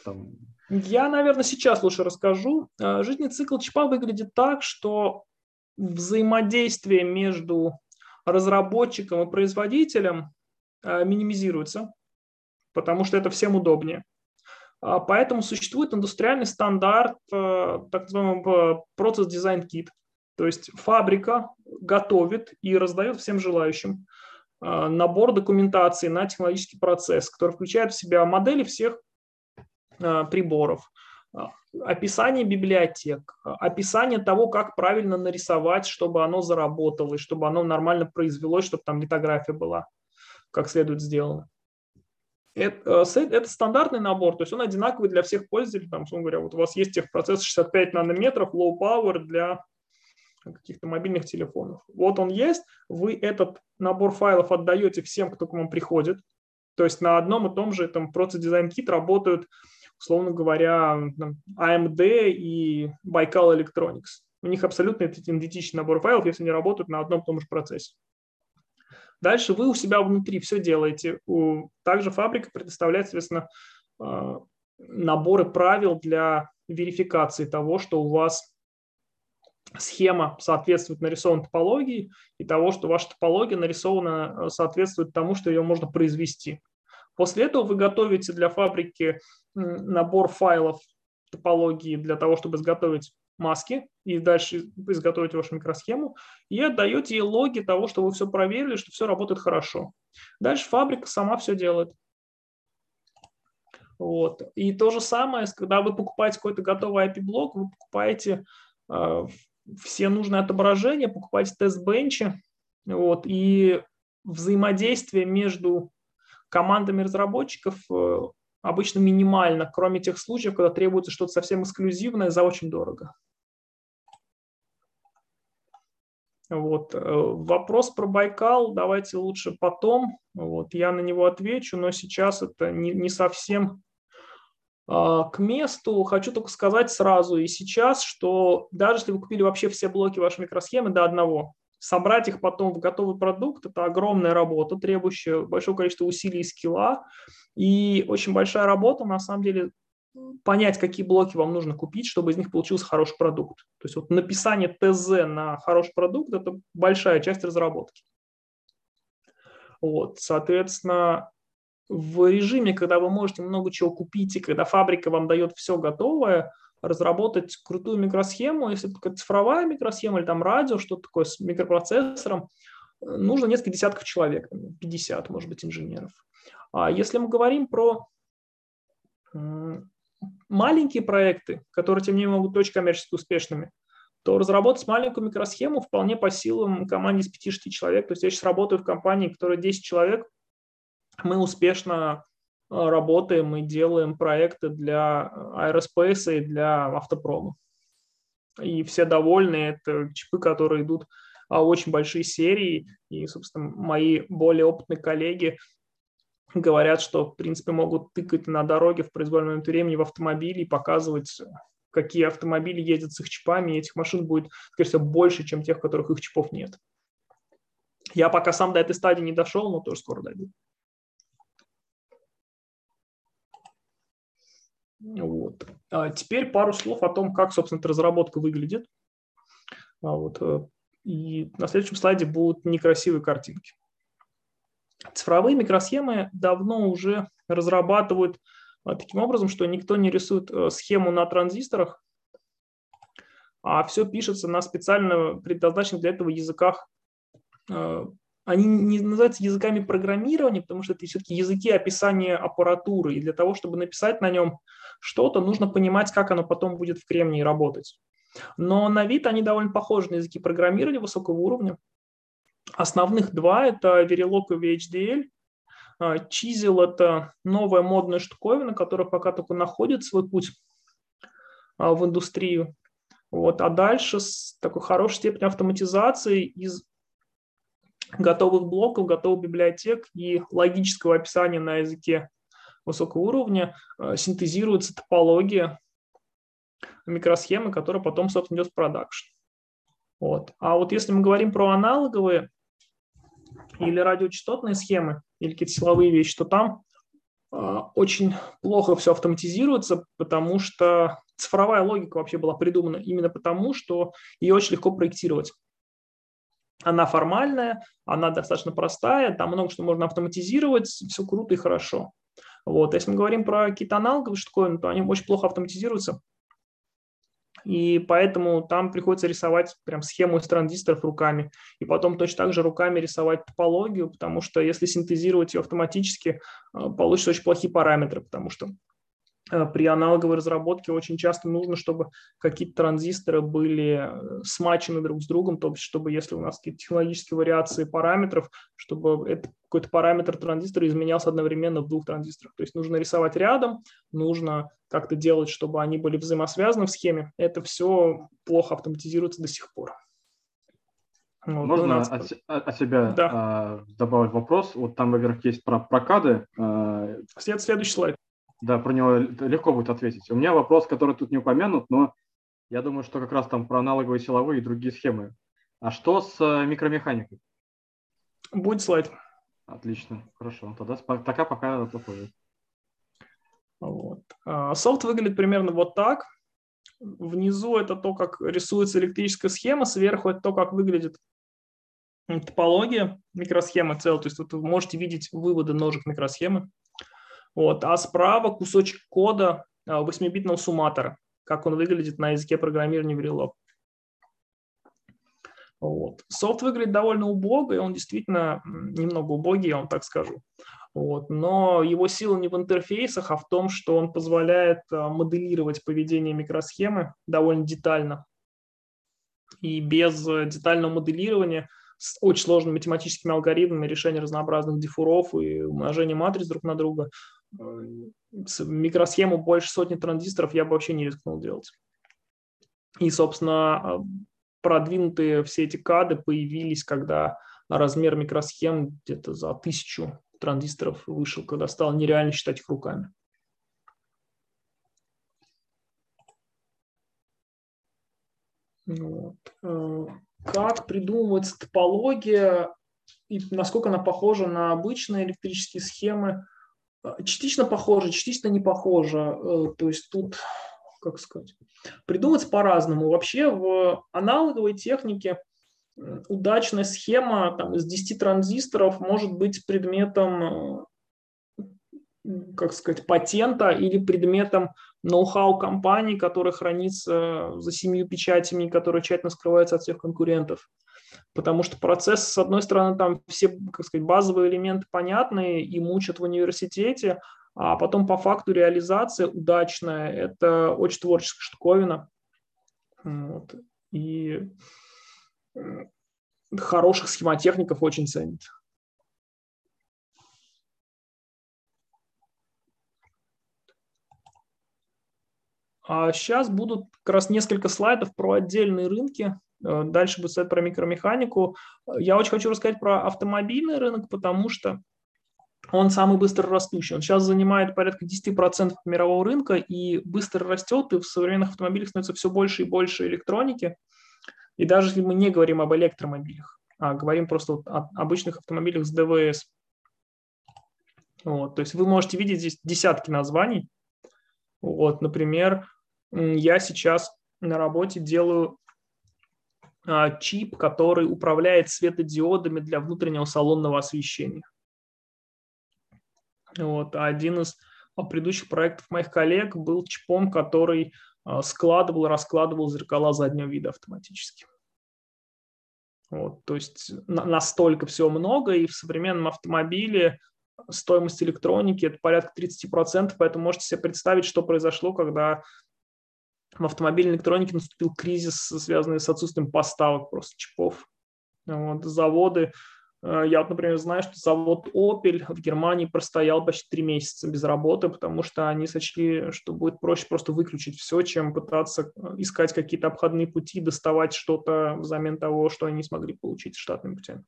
Speaker 2: там, я, наверное, сейчас лучше расскажу. Э, жизненный цикл чипа выглядит так, что взаимодействие между разработчиком и производителем э, минимизируется, потому что это всем удобнее. А поэтому существует индустриальный стандарт, э, так называемый процесс дизайн кит. То есть фабрика готовит и раздает всем желающим набор документации на технологический процесс, который включает в себя модели всех Э, приборов, э, описание библиотек, э, описание того, как правильно нарисовать, чтобы оно заработало, и чтобы оно нормально произвелось, чтобы там литография была как следует сделана. Это, это стандартный набор, то есть он одинаковый для всех пользователей. Там, условно говоря, вот у вас есть техпроцесс 65 нанометров, low power для каких-то мобильных телефонов. Вот он есть, вы этот набор файлов отдаете всем, кто к вам приходит. То есть на одном и том же процесс дизайн кит работают условно говоря, AMD и Baikal Electronics. У них абсолютно идентичный набор файлов, если они работают на одном и том же процессе. Дальше вы у себя внутри все делаете. Также фабрика предоставляет, соответственно, а, наборы правил для верификации того, что у вас схема соответствует нарисованной топологии и того, что ваша топология нарисована соответствует тому, что ее можно произвести. После этого вы готовите для фабрики набор файлов топологии для того, чтобы изготовить маски и дальше изготовить вашу микросхему, и отдаете ей логи того, что вы все проверили, что все работает хорошо. Дальше фабрика сама все делает. Вот. И то же самое, когда вы покупаете какой-то готовый IP-блок, вы покупаете э, все нужные отображения, покупаете тест-бенчи, вот, и взаимодействие между командами разработчиков э, обычно минимально, кроме тех случаев, когда требуется что-то совсем эксклюзивное за очень дорого. Вот. Э, вопрос про Байкал давайте лучше потом. Вот. Я на него отвечу, но сейчас это не, не совсем а, к месту. Хочу только сказать сразу и сейчас, что даже если вы купили вообще все блоки вашей микросхемы до одного, собрать их потом в готовый продукт – это огромная работа, требующая большого количества усилий и скилла. И очень большая работа, на самом деле, понять, какие блоки вам нужно купить, чтобы из них получился хороший продукт. То есть вот написание ТЗ на хороший продукт – это большая часть разработки. Вот, соответственно, в режиме, когда вы можете много чего купить, и когда фабрика вам дает все готовое, разработать крутую микросхему, если это цифровая микросхема или там радио, что-то такое с микропроцессором, нужно несколько десятков человек, 50, может быть, инженеров. А если мы говорим про маленькие проекты, которые, тем не менее, могут быть очень коммерчески успешными, то разработать маленькую микросхему вполне по силам команде из 5-6 человек. То есть я сейчас работаю в компании, которая 10 человек, мы успешно Э, работаем и делаем проекты для аэроспейса и для автопрома. И все довольны, это чипы, которые идут а, очень большие серии, и, собственно, мои более опытные коллеги говорят, что, в принципе, могут тыкать на дороге в произвольном момент времени в автомобиле и показывать, какие автомобили ездят с их чипами, и этих машин будет, скорее всего, больше, чем тех, которых их чипов нет. Я пока сам до этой стадии не дошел, но тоже скоро дойду. Вот. А теперь пару слов о том, как, собственно, эта разработка выглядит. А вот. Э, и на следующем слайде будут некрасивые картинки. Цифровые микросхемы давно уже разрабатывают а, таким образом, что никто не рисует э, схему на транзисторах, а все пишется на специально предназначенных для этого языках э, они не называются языками программирования, потому что это все-таки языки описания аппаратуры. И для того, чтобы написать на нем что-то, нужно понимать, как оно потом будет в Кремнии работать. Но на вид они довольно похожи на языки программирования высокого уровня. Основных два – это Verilog и VHDL. Чизел – это новая модная штуковина, которая пока только находит свой путь а, в индустрию. Вот. А дальше с такой хорошей степенью автоматизации из готовых блоков, готовых библиотек и логического описания на языке высокого уровня э, синтезируется топология микросхемы, которая потом, собственно, идет в продакшн. Вот. А вот если мы говорим про аналоговые или радиочастотные схемы, или какие-то силовые вещи, то там э, очень плохо все автоматизируется, потому что цифровая логика вообще была придумана именно потому, что ее очень легко проектировать. Она формальная, она достаточно простая, там много что можно автоматизировать, все круто и хорошо. Вот. Если мы говорим про какие-то аналоговые штуковины, то они очень плохо автоматизируются. И поэтому там приходится рисовать прям схему из транзисторов руками. И потом точно так же руками рисовать топологию, потому что если синтезировать ее автоматически, э, получится очень плохие параметры, потому что при аналоговой разработке очень часто нужно, чтобы какие-то транзисторы были э, смачены друг с другом, то есть чтобы если у нас какие-то технологические вариации параметров, чтобы это, какой-то параметр транзистора изменялся одновременно в двух транзисторах. То есть нужно рисовать рядом, нужно как-то делать, чтобы они были взаимосвязаны в схеме. Это все плохо автоматизируется до сих пор.
Speaker 3: Вот, Можно от, от себя да. э, добавить вопрос? Вот там, во-первых, есть про прокады.
Speaker 2: Э, След, следующий слайд.
Speaker 3: Да, про него легко будет ответить. У меня вопрос, который тут не упомянут, но я думаю, что как раз там про аналоговые силовые и другие схемы. А что с э, микромеханикой?
Speaker 2: Будет слайд.
Speaker 3: Отлично, хорошо. Тогда пока пока попозже.
Speaker 2: Вот. А, софт выглядит примерно вот так. Внизу это то, как рисуется электрическая схема, сверху это то, как выглядит топология микросхемы целой. То есть вот вы можете видеть выводы ножек микросхемы. Вот. А справа кусочек кода 8-битного а, сумматора, как он выглядит на языке программирования Verilog. Вот. Софт выглядит довольно убого, и он действительно немного убогий, я вам так скажу. Вот. Но его сила не в интерфейсах, а в том, что он позволяет а, моделировать поведение микросхемы довольно детально. И без детального моделирования с очень сложными математическими алгоритмами решения разнообразных дифуров и умножения матриц друг на друга микросхему больше сотни транзисторов я бы вообще не рискнул делать. И, собственно, а, продвинутые все эти кады появились, когда размер микросхем где-то за тысячу транзисторов вышел, когда стало нереально считать их руками. Вот. Э, как придумывается топология и насколько она похожа на обычные электрические схемы – а, частично похоже, частично не похоже. Э, то есть тут, как сказать, придумать по-разному. Вообще в аналоговой технике удачная схема там, из 10 транзисторов может быть предметом как сказать, патента или предметом ноу-хау компании, который хранится за семью печатями, который тщательно скрывается от всех конкурентов. Потому что процесс, с одной стороны, там все, как сказать, базовые элементы понятные и мучат в университете, а потом по факту реализация удачная – это очень творческая штуковина. Вот. И хороших схемотехников очень ценит. А сейчас будут как раз несколько слайдов про отдельные рынки. Э, дальше будет слайд про микромеханику. Я очень хочу рассказать про автомобильный рынок, потому что он самый быстро растущий. Он сейчас занимает порядка 10% мирового рынка и быстро растет, и в современных автомобилях становится все больше и больше электроники. И даже если мы не говорим об электромобилях, а говорим просто вот о обычных автомобилях с ДВС. Вот, то есть вы можете видеть здесь десятки названий. Вот, например, я сейчас на работе делаю а, чип, который управляет светодиодами для внутреннего салонного освещения. Вот. А один из предыдущих проектов моих коллег был чипом, который а, складывал, раскладывал зеркала заднего вида автоматически. Вот, то есть настолько все много, и в современном автомобиле стоимость электроники это порядка 30%, поэтому можете себе представить, что произошло, когда в автомобильной электронике наступил кризис, связанный с отсутствием поставок просто чипов. Вот, заводы, э, я например, знаю, что завод Opel в Германии простоял почти три месяца без работы, потому что они сочли, что будет проще просто выключить все, чем пытаться э, искать какие-то обходные пути, доставать что-то взамен того, что они не смогли получить штатным путем.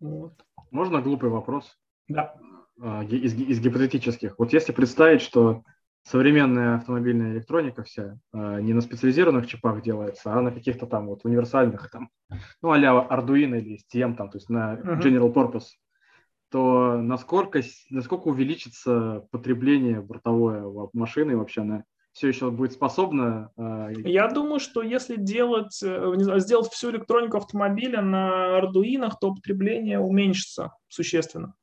Speaker 3: Вот. Можно глупый вопрос?
Speaker 2: Да.
Speaker 3: А, из, из гипотетических. Вот если представить, что современная автомобильная электроника вся э, не на специализированных чипах делается, а на каких-то там вот универсальных, там, ну, а-ля Arduino или STM, там, то есть на general purpose, то насколько, насколько увеличится потребление бортовое машины вообще, она все еще будет способна?
Speaker 2: Я думаю, что если делать, э, сделать всю электронику автомобиля на Arduino, то потребление уменьшится существенно.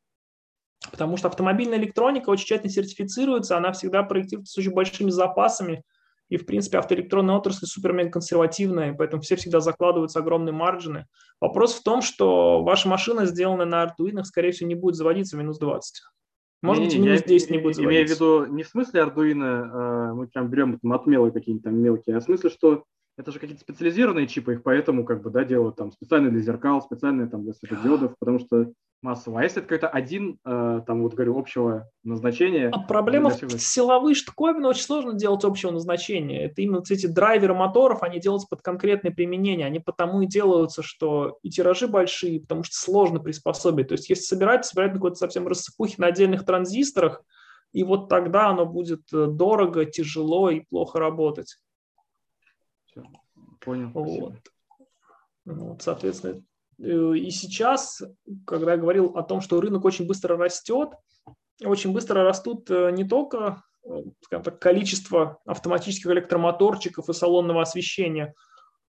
Speaker 2: Потому что автомобильная электроника очень тщательно сертифицируется, она всегда проектируется с очень большими запасами, и, в принципе, автоэлектронная отрасль супер консервативная, поэтому все всегда закладываются огромные маржины. Вопрос в том, что ваша машина, сделанная на Arduino, скорее всего, не будет заводиться в минус 20.
Speaker 3: Может быть, минус 10 не будет заводиться. Имею в виду не в смысле Arduino, а мы прям берем там, отмелы какие-нибудь там мелкие, а в смысле, что это же какие-то специализированные чипы, их поэтому как бы, да, делают там специальные для зеркал, специальные там для светодиодов, потому что массово. А если это какой-то один, э, там вот говорю, общего назначения?
Speaker 2: А проблема в силовые штуковины очень сложно делать общего назначения. Это именно эти драйверы моторов, они делаются под конкретное применение. Они потому и делаются, что и тиражи большие, потому что сложно приспособить. То есть если собирать, собирать на какой-то совсем рассыпухе на отдельных транзисторах, и вот тогда оно будет э, дорого, тяжело и плохо работать.
Speaker 3: Все, понял.
Speaker 2: Вот. Вот, соответственно, Э, и сейчас, когда я говорил о том, что рынок очень быстро растет, очень быстро растут э, не только э, скажем так, количество автоматических электромоторчиков и салонного освещения,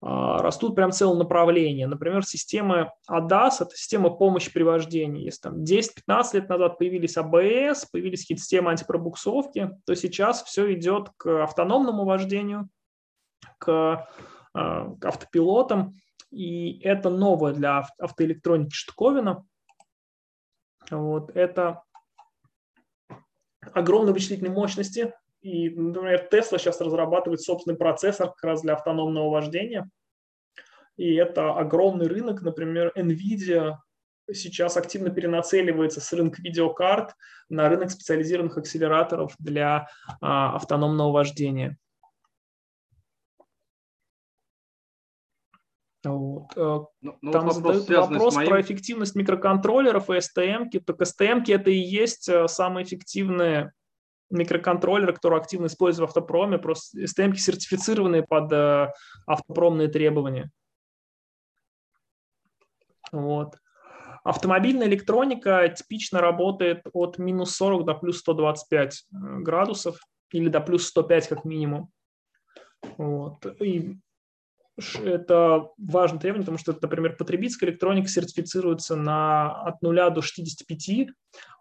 Speaker 2: а растут прям целые направления. Например, система ADAS – это система помощи при вождении. Если там 10-15 лет назад появились АБС, появились какие-то системы антипробуксовки, то сейчас все идет к автономному вождению, к, к автопилотам. И это новое для автоэлектроники штуковина. Вот, это огромные вычислительные мощности. И, например, Tesla сейчас разрабатывает собственный процессор как раз для автономного вождения. И это огромный рынок. Например, NVIDIA сейчас активно перенацеливается с рынка видеокарт на рынок специализированных акселераторов для а, автономного вождения. Вот. Э, ну, ну, Там вот вопрос, задают вопрос моим... про эффективность микроконтроллеров и STM-ки. Так STM-ки это и есть э, самые эффективные микроконтроллеры, которые активно используют в автопроме. Просто STM-ки сертифицированные под э, автопромные требования. Вот. Автомобильная электроника типично работает от минус 40 до плюс 125 градусов или до плюс 105 как минимум. Вот. И это важное требование, потому что, например, потребительская электроника сертифицируется на, от 0 до 65,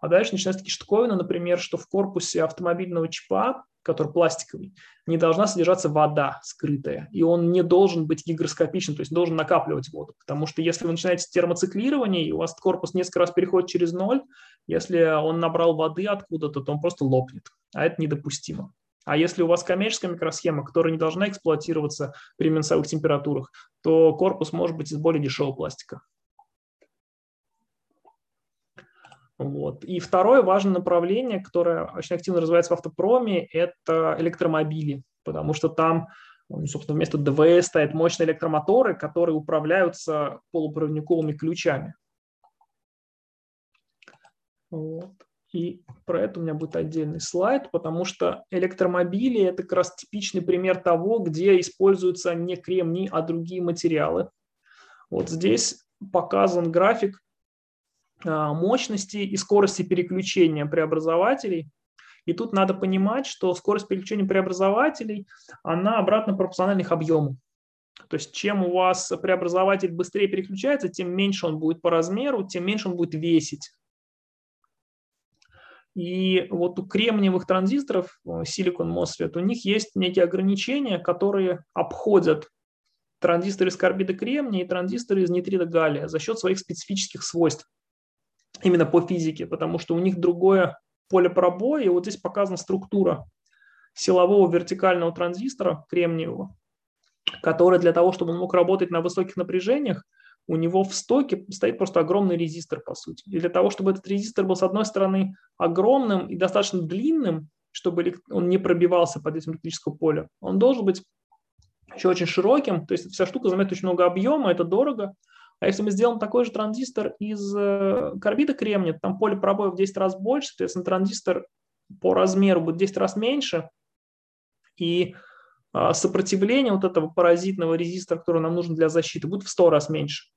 Speaker 2: а дальше начинаются такие штуковины, например, что в корпусе автомобильного чипа, который пластиковый, не должна содержаться вода скрытая, и он не должен быть гигроскопичным, то есть должен накапливать воду, потому что если вы начинаете термоциклирование, и у вас корпус несколько раз переходит через ноль, если он набрал воды откуда-то, то он просто лопнет, а это недопустимо. А если у вас коммерческая микросхема, которая не должна эксплуатироваться при минусовых температурах, то корпус может быть из более дешевого пластика. Вот. И второе важное направление, которое очень активно развивается в автопроме, это электромобили, потому что там, ну, собственно, вместо ДВС стоят мощные электромоторы, которые управляются полупроводниковыми ключами. Вот. И про это у меня будет отдельный слайд, потому что электромобили – это как раз типичный пример того, где используются не кремний, а другие материалы. Вот здесь показан график а, мощности и скорости переключения преобразователей. И тут надо понимать, что скорость переключения преобразователей, она обратно пропорциональна их объему. То есть чем у вас преобразователь быстрее переключается, тем меньше он будет по размеру, тем меньше он будет весить. И вот у кремниевых транзисторов, э, Silicon MOSFET, у них есть некие ограничения, которые обходят транзисторы из карбида кремния и транзисторы из нитрида галлия за счет своих специфических свойств именно по физике, потому что у них другое поле пробоя, и вот здесь показана структура силового вертикального транзистора кремниевого, который для того, чтобы он мог работать на высоких напряжениях, у него в стоке стоит просто огромный резистор, по сути. И для того, чтобы этот резистор был, с одной стороны, огромным и достаточно длинным, чтобы он не пробивался под этим электрическое поле, он должен быть еще очень широким, то есть вся штука занимает очень много объема, это дорого. А если мы сделаем такой же транзистор из э, карбида кремния, там поле пробоя в 10 раз больше, соответственно, транзистор по размеру будет 10 раз меньше, и а, сопротивление вот этого паразитного резистора, который нам нужен для защиты, будет в 100 раз меньше.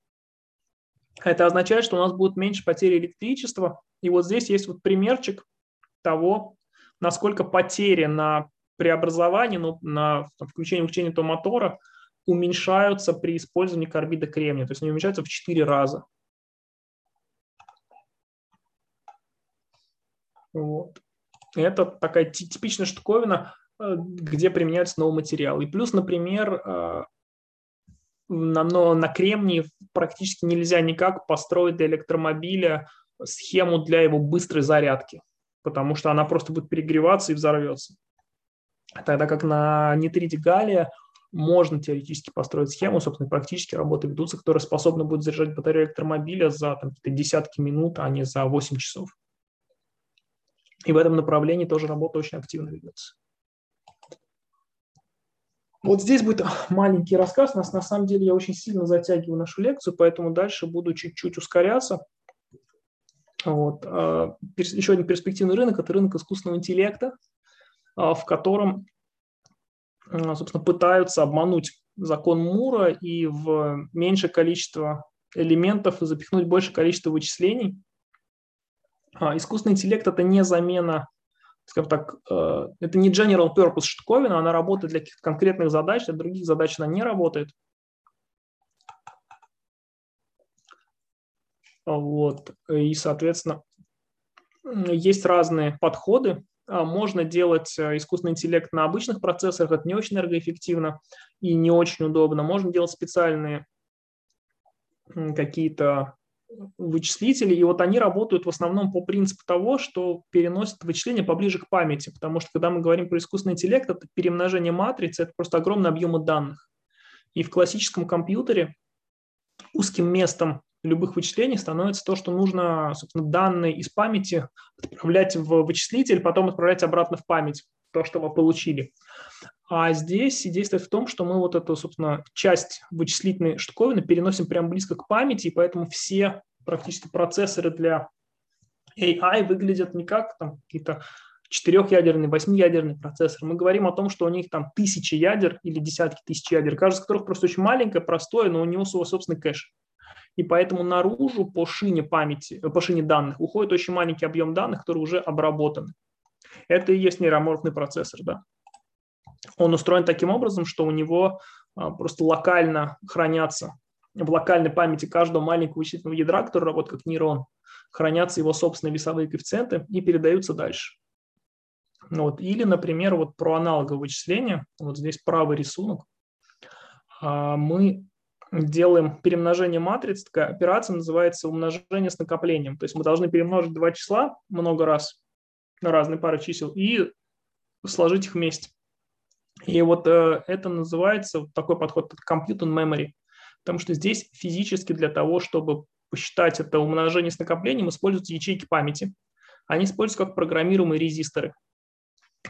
Speaker 2: Это означает, что у нас будет меньше потери электричества. И вот здесь есть вот примерчик того, насколько потери на преобразовании, ну, на включение выключение этого мотора уменьшаются при использовании карбида кремния. То есть они уменьшаются в 4 раза. Вот. Это такая типичная штуковина, э, где применяются новые материалы. И плюс, например, э, на, но на кремнии практически нельзя никак построить для электромобиля схему для его быстрой зарядки, потому что она просто будет перегреваться и взорвется. Тогда как на нитрите галлия можно теоретически построить схему, собственно, практически работы ведутся, которая способна будет заряжать батарею электромобиля за там, десятки минут, а не за 8 часов. И в этом направлении тоже работа очень активно ведется. Вот здесь будет маленький рассказ. Нас на самом деле я очень сильно затягиваю нашу лекцию, поэтому дальше буду чуть-чуть ускоряться. Вот. А, еще один перспективный рынок – это рынок искусственного интеллекта, а, в котором, а, собственно, пытаются обмануть закон Мура и в меньшее количество элементов запихнуть больше количество вычислений. Искусственный интеллект – это не замена скажем так, э, это не general purpose штуковина, она работает для каких-то конкретных задач, для других задач она не работает. Вот. И, соответственно, есть разные подходы. А, можно делать э, искусственный интеллект на обычных процессорах, это не очень энергоэффективно и не очень удобно. Можно делать специальные какие-то вычислители, и вот они работают в основном по принципу того, что переносят вычисления поближе к памяти, потому что когда мы говорим про искусственный интеллект, это перемножение матрицы, это просто огромный объем данных. И в классическом компьютере узким местом любых вычислений становится то, что нужно, собственно, данные из памяти отправлять в вычислитель, потом отправлять обратно в память, то, что мы получили. А здесь идея стоит в том, что мы вот эту, собственно, часть вычислительной штуковины переносим прямо близко к памяти, и поэтому все практически процессоры для AI выглядят не как там какие-то четырехъядерный, восьмиядерный процессор. Мы говорим о том, что у них там тысячи ядер или десятки тысяч ядер, каждый из которых просто очень маленькое, простое, но у него свой собственный кэш. И поэтому наружу по шине памяти, по шине данных уходит очень маленький объем данных, которые уже обработаны. Это и есть нейроморфный процессор, да он устроен таким образом, что у него просто локально хранятся в локальной памяти каждого маленького вычислительного ядра, который работает как нейрон, хранятся его собственные весовые коэффициенты и передаются дальше. Вот. Или, например, вот про аналоговое вычисление, вот здесь правый рисунок, а, мы делаем перемножение матриц, такая операция называется умножение с накоплением. То есть мы должны перемножить два числа много раз на разные пары чисел и сложить их вместе. И вот э, это называется такой подход computer memory, потому что здесь физически для того, чтобы посчитать это умножение с накоплением, используются ячейки памяти. Они используются как программируемые резисторы.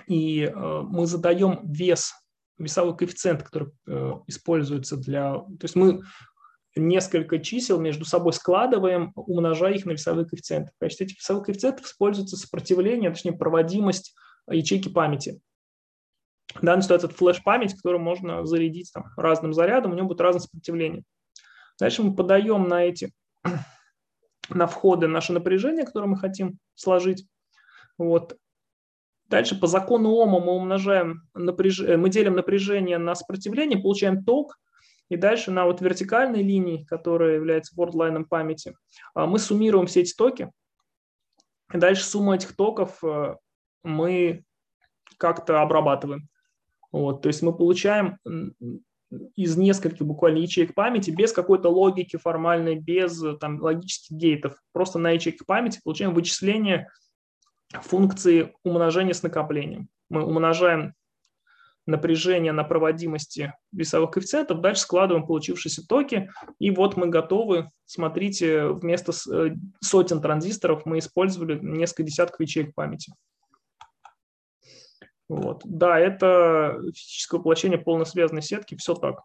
Speaker 2: И э, мы задаем вес, весовой коэффициент, который э, используется для... То есть мы несколько чисел между собой складываем, умножая их на весовые коэффициенты. В качестве этих весовых коэффициентов используется сопротивление, точнее проводимость ячейки памяти. В данной ситуации это флеш-память, которую можно зарядить там, разным зарядом, у него будет разное сопротивление. Дальше мы подаем на эти на входы наше напряжение, которое мы хотим сложить. Вот. Дальше по закону Ома мы умножаем напряж... Э, мы делим напряжение на сопротивление, получаем ток, и дальше на вот вертикальной линии, которая является бордлайном памяти, а, мы суммируем все эти токи. И дальше сумму этих токов э, мы как-то обрабатываем. Вот, то есть мы получаем из нескольких буквально ячеек памяти без какой-то логики формальной, без там, логических гейтов. Просто на ячейках памяти получаем вычисление функции умножения с накоплением. Мы умножаем напряжение на проводимости весовых коэффициентов, дальше складываем получившиеся токи, и вот мы готовы. Смотрите, вместо э, сотен транзисторов мы использовали несколько десятков ячеек памяти. Вот. Да, это физическое воплощение полносвязанной сетки, все так.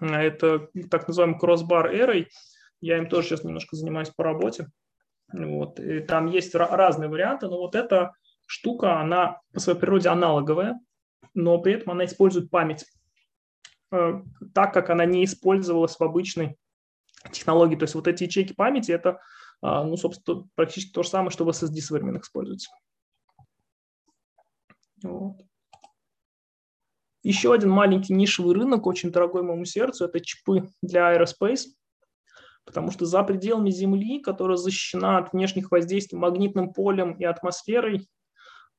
Speaker 2: Это так называемый кроссбар эрой. Я им тоже сейчас немножко занимаюсь по работе. Вот. И там есть разные варианты, но вот эта штука, она по своей природе аналоговая, но при этом она использует память э, так, как она не использовалась в обычной технологии. То есть вот эти ячейки памяти, это, а, ну, собственно, практически то же самое, что в SSD современных используется. Вот. Еще один маленький нишевый рынок, очень дорогой моему сердцу, это чипы для aerospace потому что за пределами Земли, которая защищена от внешних воздействий магнитным полем и атмосферой,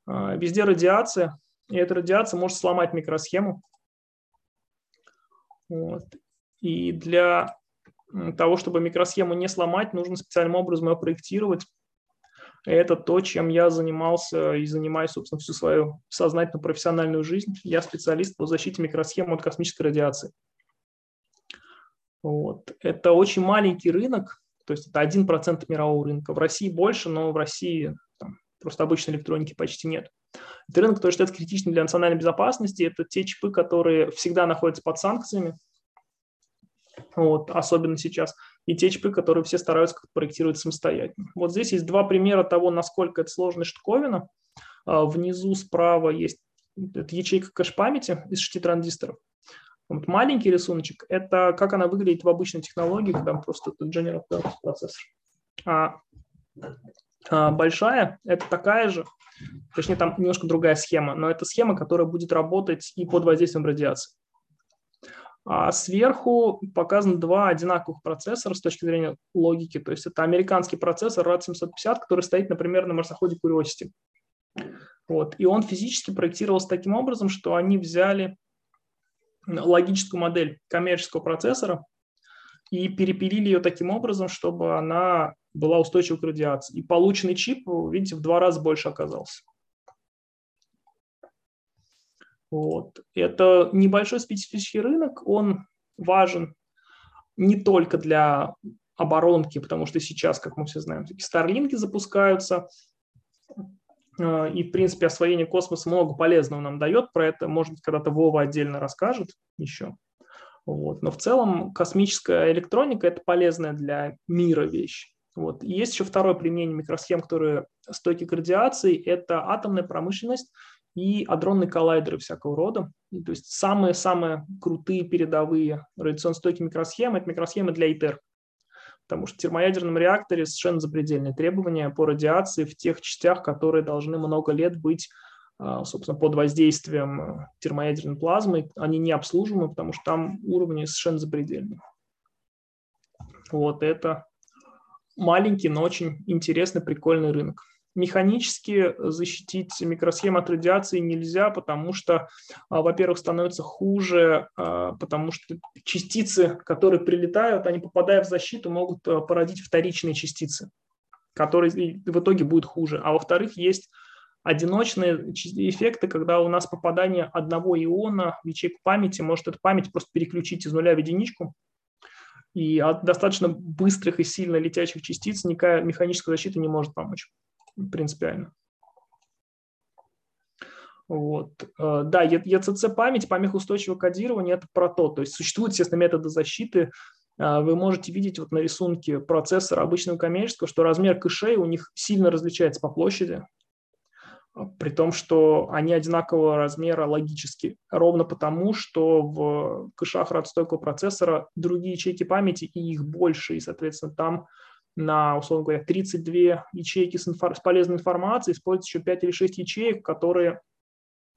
Speaker 2: а, везде радиация, и эта радиация может сломать микросхему. Вот. И для того, чтобы микросхему не сломать, нужно специальным образом ее проектировать. Это то, чем я занимался и занимаюсь, собственно, всю свою сознательную профессиональную жизнь. Я специалист по защите микросхем от космической радиации. Вот. Это очень маленький рынок, то есть это 1% мирового рынка. В России больше, но в России там, просто обычной электроники почти нет. Это рынок, который считается критичным для национальной безопасности. Это те чипы, которые всегда находятся под санкциями, вот, особенно сейчас, и те чипы, которые все стараются как проектировать самостоятельно. Вот здесь есть два примера того, насколько это сложная штуковина. А, внизу справа есть ячейка кэш-памяти из шести транзисторов. Вот маленький рисуночек – это как она выглядит в обычной технологии, когда просто это General Purpose процессор. А, а большая – это такая же, точнее там немножко другая схема, но это схема, которая будет работать и под воздействием радиации. А сверху показаны два одинаковых процессора с точки зрения логики. То есть это американский процессор RAD750, который стоит, например, на марсоходе Curiosity. Вот. И он физически проектировался таким образом, что они взяли логическую модель коммерческого процессора и перепилили ее таким образом, чтобы она была устойчива к радиации. И полученный чип, видите, в два раза больше оказался. Вот. Это небольшой специфический рынок, он важен не только для оборонки, потому что сейчас, как мы все знаем, такие старлинки запускаются, Э, и, в принципе, освоение космоса много полезного нам дает. Про это, может быть, когда-то Вова отдельно расскажет еще. Вот. Но в целом космическая электроника – это полезная для мира вещь. Вот. И есть еще второе применение микросхем, которые стойки к радиации – это атомная промышленность и адронные коллайдеры всякого рода. И, то есть самые-самые крутые передовые радиационно стойкие микросхемы – это микросхемы для ИТЕР потому что в термоядерном реакторе совершенно запредельные требования по радиации в тех частях, которые должны много лет быть а, собственно, под воздействием термоядерной плазмы, они не обслуживаемы, потому что там уровни совершенно запредельные. Вот это маленький, но очень интересный, прикольный рынок. Механически защитить микросхему от радиации нельзя, потому что, а, во-первых, становится хуже, а, потому что частицы, которые прилетают, они, попадая в защиту, могут породить вторичные частицы, которые в итоге будут хуже. А во-вторых, есть одиночные эффекты, когда у нас попадание одного иона в ячейку памяти может эту память просто переключить из нуля в единичку, и от достаточно быстрых и сильно летящих частиц никакая механическая защита не может помочь принципиально. Вот. Э, да, ECC память, помехоустойчивое кодирование – это про то. То есть существуют, естественно, методы защиты. Э, вы можете видеть вот на рисунке процессора обычного коммерческого, что размер кэшей у них сильно различается по площади при том, что они одинакового размера логически, ровно потому, что в кэшах радстойкого процессора другие ячейки памяти и их больше, и, соответственно, там на, условно говоря, 32 ячейки с, инфор- с полезной информацией используется еще 5 или 6 ячеек, которые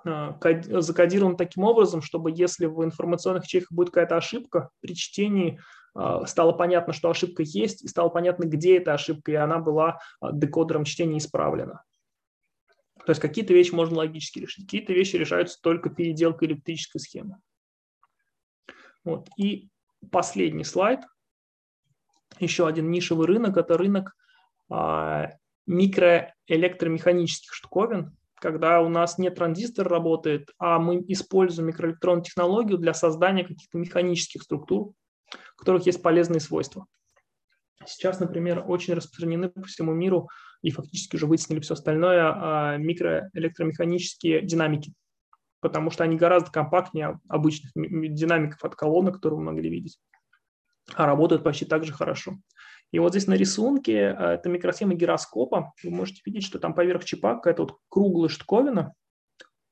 Speaker 2: э, закодированы таким образом, чтобы если в информационных ячейках будет какая-то ошибка при чтении, э, стало понятно, что ошибка есть, и стало понятно, где эта ошибка, и она была э, декодером чтения исправлена. То есть какие-то вещи можно логически решить, какие-то вещи решаются только переделкой электрической схемы. Вот. И последний слайд. Еще один нишевый рынок – это рынок а, микроэлектромеханических штуковин, когда у нас не транзистор работает, а мы используем микроэлектронную технологию для создания каких-то механических структур, у которых есть полезные свойства. Сейчас, например, очень распространены по всему миру и фактически уже вытеснили все остальное а, микроэлектромеханические динамики, потому что они гораздо компактнее обычных динамиков от колонны, которые вы могли видеть, а работают почти так же хорошо. И вот здесь на рисунке а, это микросхема гироскопа. Вы можете видеть, что там поверх чипа какая-то вот круглая штуковина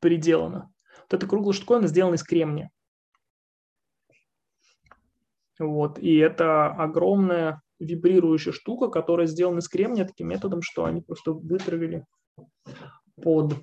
Speaker 2: приделана. Вот эта круглая штуковина сделана из кремния. Вот, и это огромная вибрирующая штука, которая сделана из кремния таким методом, что они просто вытравили под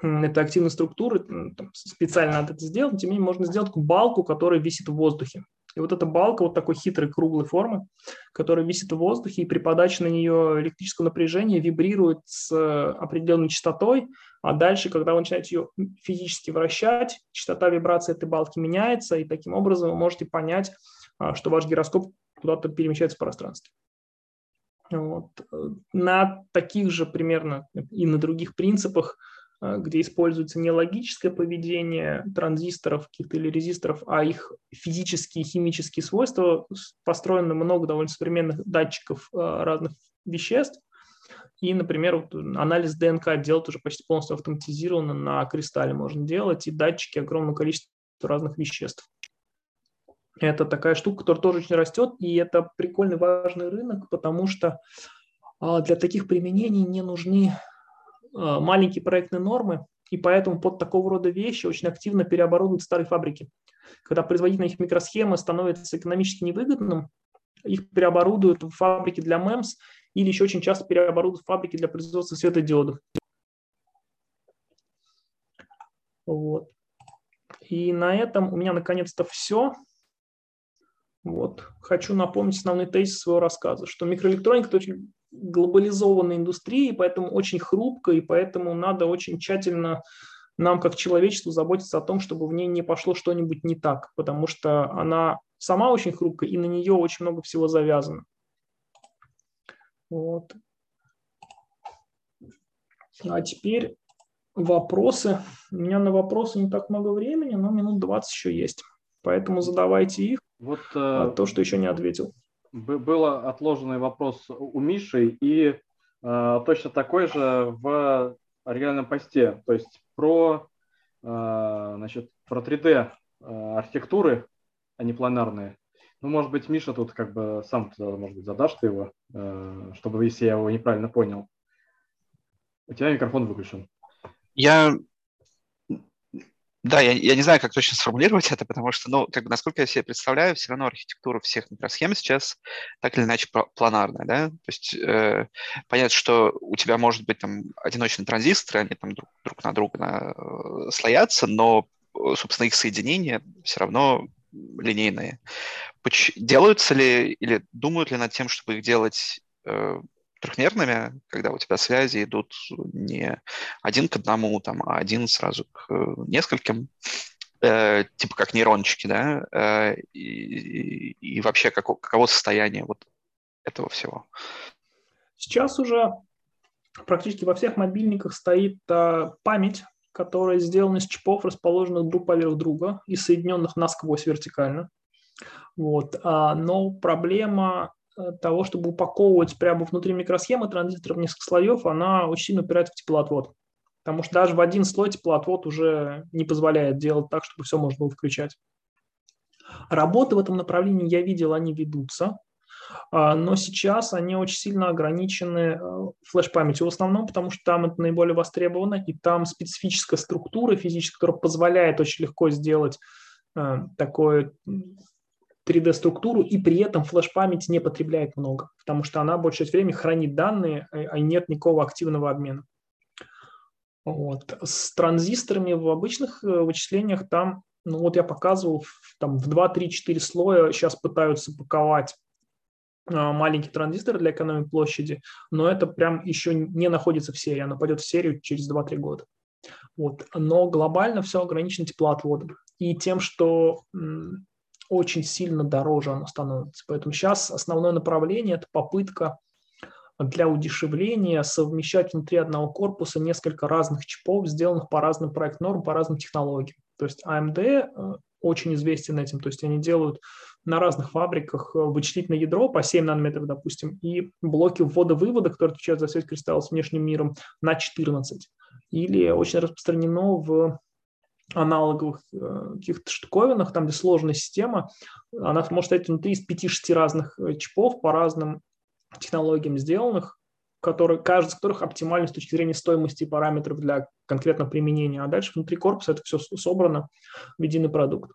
Speaker 2: это активной структуры, специально надо это сделать, тем не менее можно сделать балку, которая висит в воздухе. И вот эта балка вот такой хитрой круглой формы, которая висит в воздухе, и при подаче на нее электрического напряжения вибрирует с определенной частотой, а дальше, когда вы начинаете ее физически вращать, частота вибрации этой балки меняется, и таким образом вы можете понять, а, что ваш гироскоп куда-то перемещается в пространстве. Вот. На таких же примерно и на других принципах, э, где используется не логическое поведение транзисторов каких-то или резисторов, а их физические и химические свойства, построено много довольно современных датчиков э, разных веществ. И, например, вот анализ ДНК делать уже почти полностью автоматизированно на кристалле можно делать, и датчики огромного количества разных веществ. Это такая штука, которая тоже очень растет, и это прикольный важный рынок, потому что а, для таких применений не нужны а, маленькие проектные нормы, и поэтому под такого рода вещи очень активно переоборудуют старые фабрики. Когда производительность их микросхемы становится экономически невыгодным, их переоборудуют в фабрики для MEMS или еще очень часто переоборудуют в фабрики для производства светодиодов. Вот. И на этом у меня наконец-то все. Вот. Хочу напомнить основной тезис своего рассказа, что микроэлектроника – это очень глобализованная индустрия, и поэтому очень хрупкая, и поэтому надо очень тщательно нам, как человечеству, заботиться о том, чтобы в ней не пошло что-нибудь не так, потому что она сама очень хрупкая, и на нее очень много всего завязано. Вот. А теперь вопросы. У меня на вопросы не так много времени, но минут 20 еще есть. Поэтому задавайте их. Вот а, то, что еще не ответил.
Speaker 3: Был отложенный вопрос у Миши, и э, точно такой же в оригинальном посте. То есть про, э, значит, про 3D архитектуры, а не планарные. Ну, может быть, Миша тут как бы сам, может быть, задашь ты его, э, чтобы, если я его неправильно понял. У тебя микрофон выключен.
Speaker 1: Я Да, я, я не знаю, как точно сформулировать это, потому что, ну, как бы, насколько я себе представляю, все равно архитектура всех микросхем сейчас так или иначе планарная, да, то есть э, понятно, что у тебя может быть там одиночные транзисторы, они там друг, друг на друга на, э, слоятся, но, собственно, их соединения все равно линейные. Делаются ли или думают ли над тем, чтобы их делать э, трехмерными, когда у тебя связи идут не один к одному, там, а один сразу к э, нескольким, э, типа как нейрончики, да, э, и, и, вообще как, каково состояние вот этого всего?
Speaker 2: Сейчас уже практически во всех мобильниках стоит э, память, которая сделана из чипов, расположенных друг поверх друга и соединенных насквозь вертикально. Вот. А, но проблема того, чтобы упаковывать прямо внутри микросхемы транзисторов несколько слоев, она очень сильно упирается в теплоотвод. Потому что даже в один слой теплоотвод уже не позволяет делать так, чтобы все можно было включать. Работы в этом направлении я видел, они ведутся, а, но сейчас они очень сильно ограничены э, флеш-памятью в основном, потому что там это наиболее востребовано, и там специфическая структура физическая, которая позволяет очень легко сделать э, такое 3D-структуру, и при этом флеш-память не потребляет много, потому что она большую часть времени хранит данные, а, а нет никакого активного обмена. Вот. С транзисторами в обычных э, вычислениях там, ну вот я показывал, там в 2, 3, 4 слоя сейчас пытаются паковать а, маленький транзистор для экономии площади, но это прям еще не находится в серии, она пойдет в серию через 2-3 года. Вот. Но глобально все ограничено теплоотводом и тем, что очень сильно дороже оно становится. Поэтому сейчас основное направление – это попытка для удешевления совмещать внутри одного корпуса несколько разных чипов, сделанных по разным проект-нормам, по разным технологиям. То есть AMD э, очень известен этим, то есть они делают на разных фабриках э, вычислительное ядро по 7 нанометров, допустим, и блоки ввода-вывода, которые отвечают за связь кристалла с внешним миром, на 14. Или очень распространено в аналоговых э, каких-то штуковинах, там, где сложная система, она может стоять внутри из 5-6 разных э, чипов по разным технологиям сделанных, которые, каждый из которых оптимальны с точки зрения стоимости и параметров для конкретного применения. А дальше внутри корпуса это все собрано в единый продукт.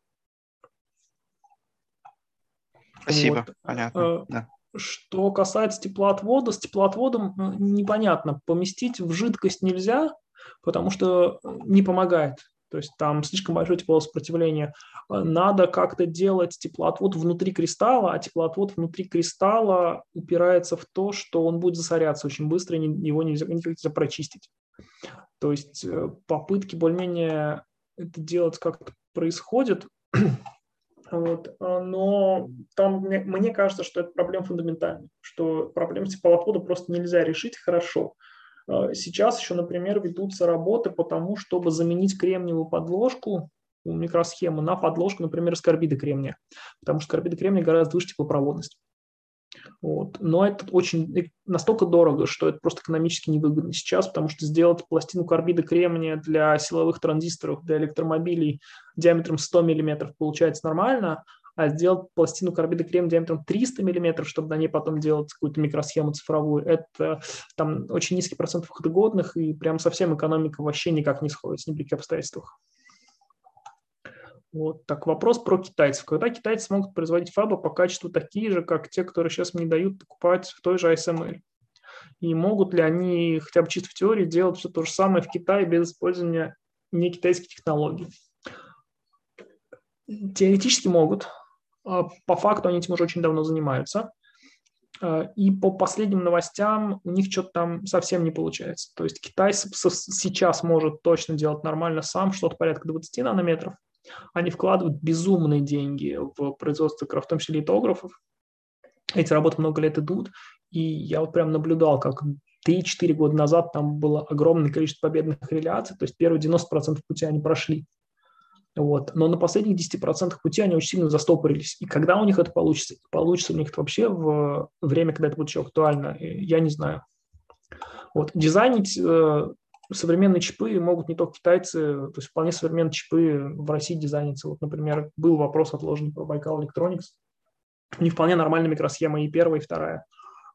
Speaker 1: Спасибо, вот. понятно. Э, да.
Speaker 2: Что касается теплоотвода, с теплоотводом непонятно. Поместить в жидкость нельзя, потому что не помогает. То есть там слишком большое теплосопротивление. Э, надо как-то делать теплоотвод внутри кристалла, а теплоотвод внутри кристалла упирается в то, что он будет засоряться очень быстро, его нельзя, нельзя прочистить. То есть э, попытки более-менее это делать как-то происходят, вот. Э, но там мне, мне кажется, что это проблема фундаментальная, что проблему теплоотвода просто нельзя решить хорошо. Э, сейчас еще, например, ведутся работы по тому, чтобы заменить кремниевую подложку у микросхемы на подложку, например, из карбида кремния, потому что карбида кремния гораздо выше теплопроводность. Вот. Но это очень э, настолько дорого, что это просто экономически невыгодно сейчас, потому что сделать пластину карбида кремния для силовых транзисторов, для электромобилей диаметром 100 мм получается нормально, а сделать пластину карбида крем диаметром 300 мм, чтобы на ней потом делать какую-то микросхему цифровую, это там очень низкий процент выходогодных, и прям совсем экономика вообще никак не сходится ни при каких обстоятельствах. Вот так вопрос про китайцев. Когда китайцы смогут производить фабы по качеству такие же, как те, которые сейчас мне дают покупать в той же ASML? И могут ли они хотя бы чисто в теории делать все то же самое в Китае без использования не китайских технологий? Теоретически могут, по факту они этим уже очень давно занимаются. А, и по последним новостям у них что-то там совсем не получается. То есть Китай сейчас может точно делать нормально сам, что-то порядка 20 нанометров. Они вкладывают безумные деньги в производство, в том числе литографов. Эти работы много лет идут. И я вот прям наблюдал, как 3-4 года назад там было огромное количество победных реляций, то есть первые 90% пути они прошли. Вот. Но на последних 10% пути они очень сильно застопорились. И когда у них это получится? Получится у них это вообще в время, когда это будет еще актуально? Я не знаю. Вот. Дизайнить э, современные чипы могут не только китайцы, то есть вполне современные чипы в России дизайнятся. Вот, например, был вопрос отложен про Байкал Electronics. Них вполне нормальная микросхема и первая, и вторая.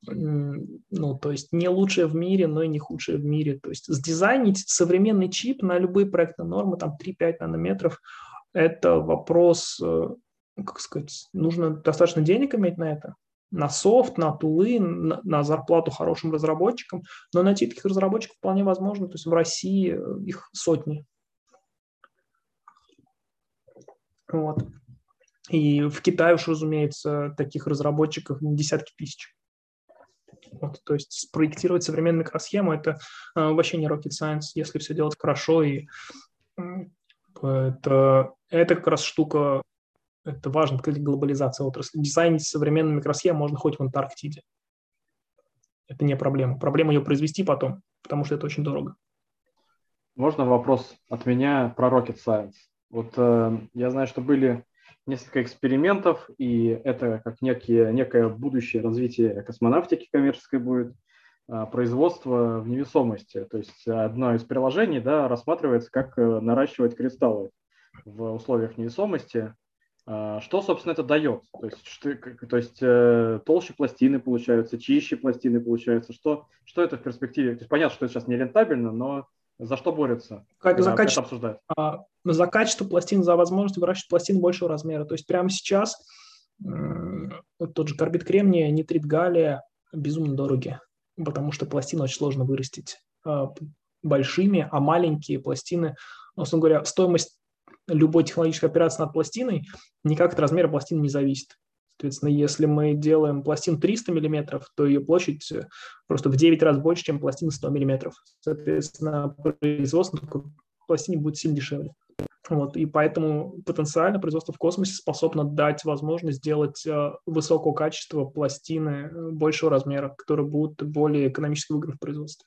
Speaker 2: Ну, то есть не лучшее в мире, но и не худшее в мире. То есть сдизайнить современный чип на любые проектные нормы, там 3-5 нанометров, это вопрос, э, как сказать, нужно достаточно денег иметь на это, на софт, на тулы, на, на зарплату хорошим разработчикам, но найти таких разработчиков вполне возможно, то есть в России э, их сотни. Вот. И в Китае уж, разумеется, таких разработчиков десятки тысяч. Вот, то есть спроектировать современную микросхему – это э, вообще не rocket science, если все делать хорошо. И это, это как раз штука, это важно для глобализации отрасли. Дизайнить современную микросхему можно хоть в Антарктиде. Это не проблема. Проблема ее произвести потом, потому что это очень дорого.
Speaker 3: Можно вопрос от меня про rocket science? Вот э, я знаю, что были несколько экспериментов, и это как некие, некое будущее развитие космонавтики коммерческой будет, а, производство в невесомости. То есть одно из приложений да, рассматривается, как э, наращивать кристаллы в условиях невесомости. А, что, собственно, это дает? То есть, что, то есть э, толще пластины получаются, чище пластины получаются. Что, что это в перспективе? То есть понятно, что это сейчас не рентабельно, но за что борются?
Speaker 2: Как, за, качество, обсуждают? А, за качество пластин, за возможность выращивать пластин большего размера. То есть прямо сейчас вот тот же карбид кремния, нитрит галлия безумно дороги, потому что пластины очень сложно вырастить а, большими, а маленькие пластины, условно говоря, стоимость любой технологической операции над пластиной никак от размера пластины не зависит. Соответственно, если мы делаем пластину 300 мм, то ее площадь э, просто в 9 раз больше, чем пластина 100 мм. Соответственно, производство такой пластине будет сильно дешевле. Вот, и поэтому потенциально производство в космосе способно дать возможность сделать э, высокого качества пластины э, большего размера, которые будут более экономически выгодны в производстве.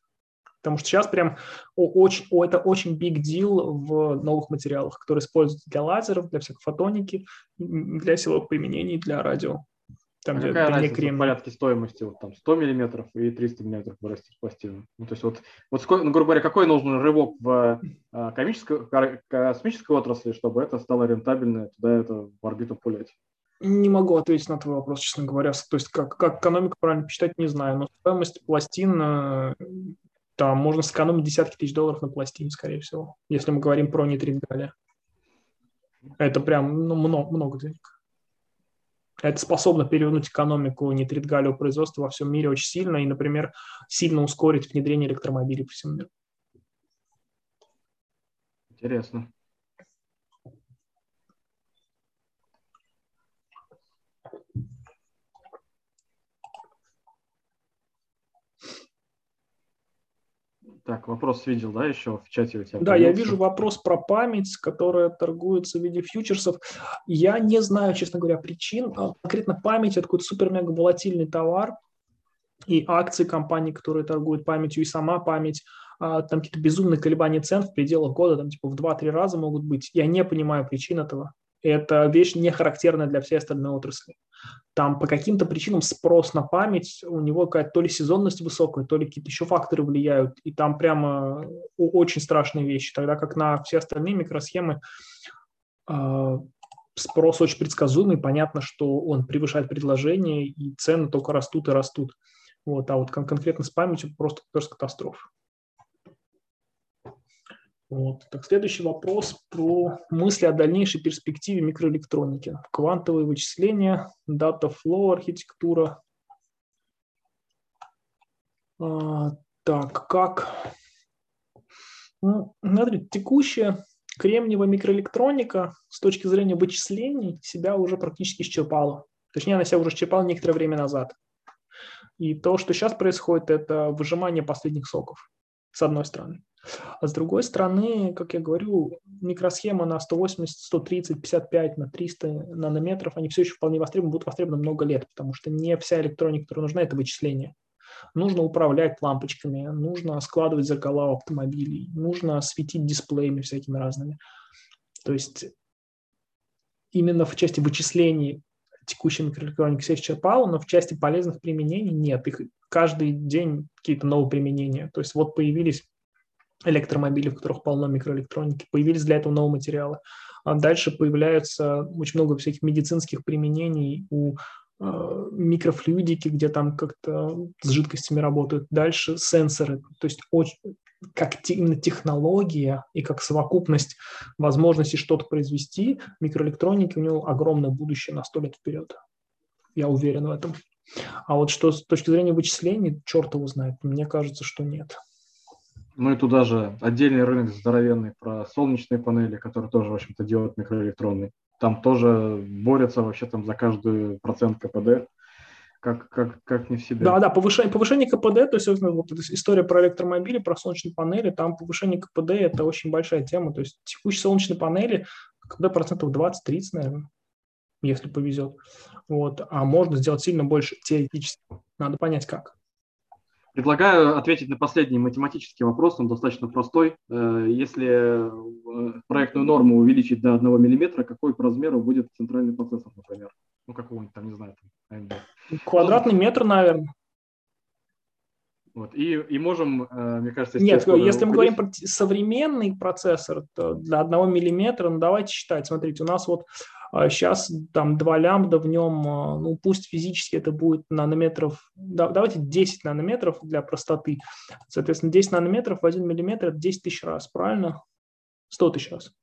Speaker 2: Потому что сейчас прям очень, это очень big deal в новых материалах, которые используются для лазеров, для всякой фотоники, для силовых применений, для радио.
Speaker 3: Там, а где какая разница крем... в порядке стоимости? Вот там 100 миллиметров и 300 миллиметров вырастить пластину. Ну, то есть вот, вот сколько, ну, грубо говоря, какой нужен рывок в а, комической, космической отрасли, чтобы это стало рентабельно, туда это в орбиту пулять?
Speaker 2: Не могу ответить на твой вопрос, честно говоря. То есть как, как экономику правильно посчитать, не знаю. Но стоимость пластин э, там можно сэкономить десятки тысяч долларов на пластине, скорее всего, если мы говорим про нитрит галлия. Это прям ну, много, много денег. Это способно перевернуть экономику нитрит галлиевого производства во всем мире очень сильно и, например, сильно ускорить внедрение электромобилей по всему миру.
Speaker 3: Интересно. Так, вопрос видел, да, еще в чате у тебя?
Speaker 2: Да, появился? я вижу вопрос про память, которая торгуется в виде фьючерсов. Я не знаю, честно говоря, причин. А конкретно память – это какой-то супер-мега волатильный товар, и акции компаний, которые торгуют памятью, и сама память, а, там какие-то безумные колебания цен в пределах года, там типа в 2-3 раза могут быть. Я не понимаю причин этого. Это вещь не характерная для всей остальной отрасли. Там по каким-то причинам спрос на память, у него какая-то то ли сезонность высокая, то ли какие-то еще факторы влияют, и там прямо очень страшные вещи. Тогда как на все остальные микросхемы э, спрос очень предсказуемый, понятно, что он превышает предложение, и цены только растут и растут. Вот, а вот кон- конкретно с памятью просто катастрофа. Вот. Так, следующий вопрос про мысли о дальнейшей перспективе микроэлектроники. Квантовые вычисления, flow архитектура. А, так, как? Ну, смотрите, текущая кремниевая микроэлектроника с точки зрения вычислений себя уже практически исчерпала. Точнее, она себя уже исчерпала некоторое время назад. И то, что сейчас происходит, это выжимание последних соков, с одной стороны. А с другой стороны, как я говорю, микросхема на 180, 130, 55, на 300 нанометров, они все еще вполне востребованы, будут востребованы много лет, потому что не вся электроника, которая нужна, это вычисление. Нужно управлять лампочками, нужно складывать зеркала автомобилей, нужно светить дисплеями всякими разными. То есть именно в части вычислений текущая микроэлектроника все исчерпала, но в части полезных применений нет. Их каждый день какие-то новые применения. То есть вот появились электромобили, в которых полно микроэлектроники. Появились для этого новые материалы. А дальше появляются очень много всяких медицинских применений у э, микрофлюидики, где там как-то с жидкостями работают. Дальше сенсоры, то есть очень, как именно технология и как совокупность возможностей что-то произвести, микроэлектроники у него огромное будущее на сто лет вперед. Я уверен в этом. А вот что с точки зрения вычислений, черт его знает, мне кажется, что нет.
Speaker 3: Ну и туда же отдельный рынок здоровенный про солнечные панели, которые тоже, в общем-то, делают микроэлектронные. Там тоже борются вообще там за каждый процент КПД как, как, как не в себе.
Speaker 2: Да, да, повышение, повышение КПД, то есть вот эта история про электромобили, про солнечные панели, там повышение КПД – это очень большая тема. То есть текущие солнечные панели КПД процентов 20-30, наверное, если повезет. Вот. А можно сделать сильно больше теоретически. Надо понять, как.
Speaker 3: Предлагаю ответить на последний математический вопрос, он достаточно простой. Э, если э, проектную норму увеличить до 1 мм, какой по размеру будет центральный процессор, например? Ну, какого-нибудь там, не знаю, там.
Speaker 2: Квадратный метр, наверное.
Speaker 3: Вот. И, и можем, э, мне кажется...
Speaker 2: Нет, если мы говорим про современный процессор, то для одного миллиметра, ну давайте считать. Смотрите, у нас вот сейчас а, там 2 лямбда в нем, а, ну пусть физически это будет нанометров, да, давайте 10 нанометров для простоты. Соответственно, 10 нанометров в 1 миллиметр – это 10 тысяч раз, правильно? 100 тысяч раз.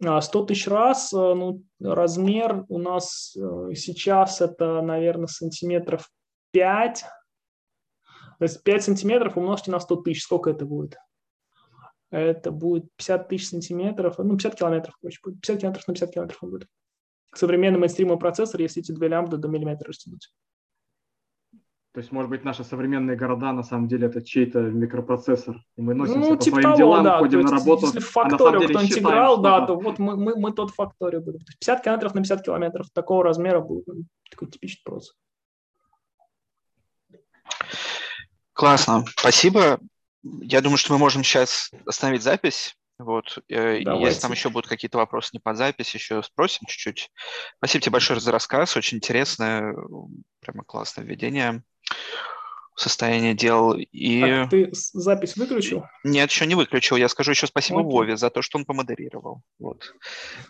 Speaker 2: 100 а, тысяч раз, ну, размер у нас э, сейчас это, наверное, сантиметров 5. То есть 5 сантиметров умножьте на 100 тысяч. Сколько это будет? Это будет 50 тысяч сантиметров, ну, 50 километров, короче, будет. 50 километров на 50 километров он будет. Современный мейнстримовый процессор, если эти две лямбда до миллиметра растянуть.
Speaker 3: То есть, может быть, наши современные города на самом деле это чей-то микропроцессор, и мы носимся
Speaker 2: ну,
Speaker 3: по
Speaker 2: типа
Speaker 3: своим
Speaker 2: того,
Speaker 3: делам,
Speaker 2: да.
Speaker 3: ходим
Speaker 2: есть,
Speaker 3: на работу,
Speaker 2: если в факторию а кто-нибудь играл, да, то вот мы, мы, мы тот факторию будем. 50 километров на 50 километров такого размера будет ну, такой типичный процесс.
Speaker 1: Классно, спасибо. Я думаю, что мы можем сейчас остановить запись. Вот. Э, Давайте. Если там еще будут какие-то вопросы не под запись, еще спросим чуть-чуть. Спасибо тебе большое за рассказ, очень интересное, прямо классное введение состояние дел. И...
Speaker 2: Так, ты запись выключил?
Speaker 1: Нет, еще не выключил. Я скажу еще спасибо Окей. Вове за то, что он помодерировал. Вот.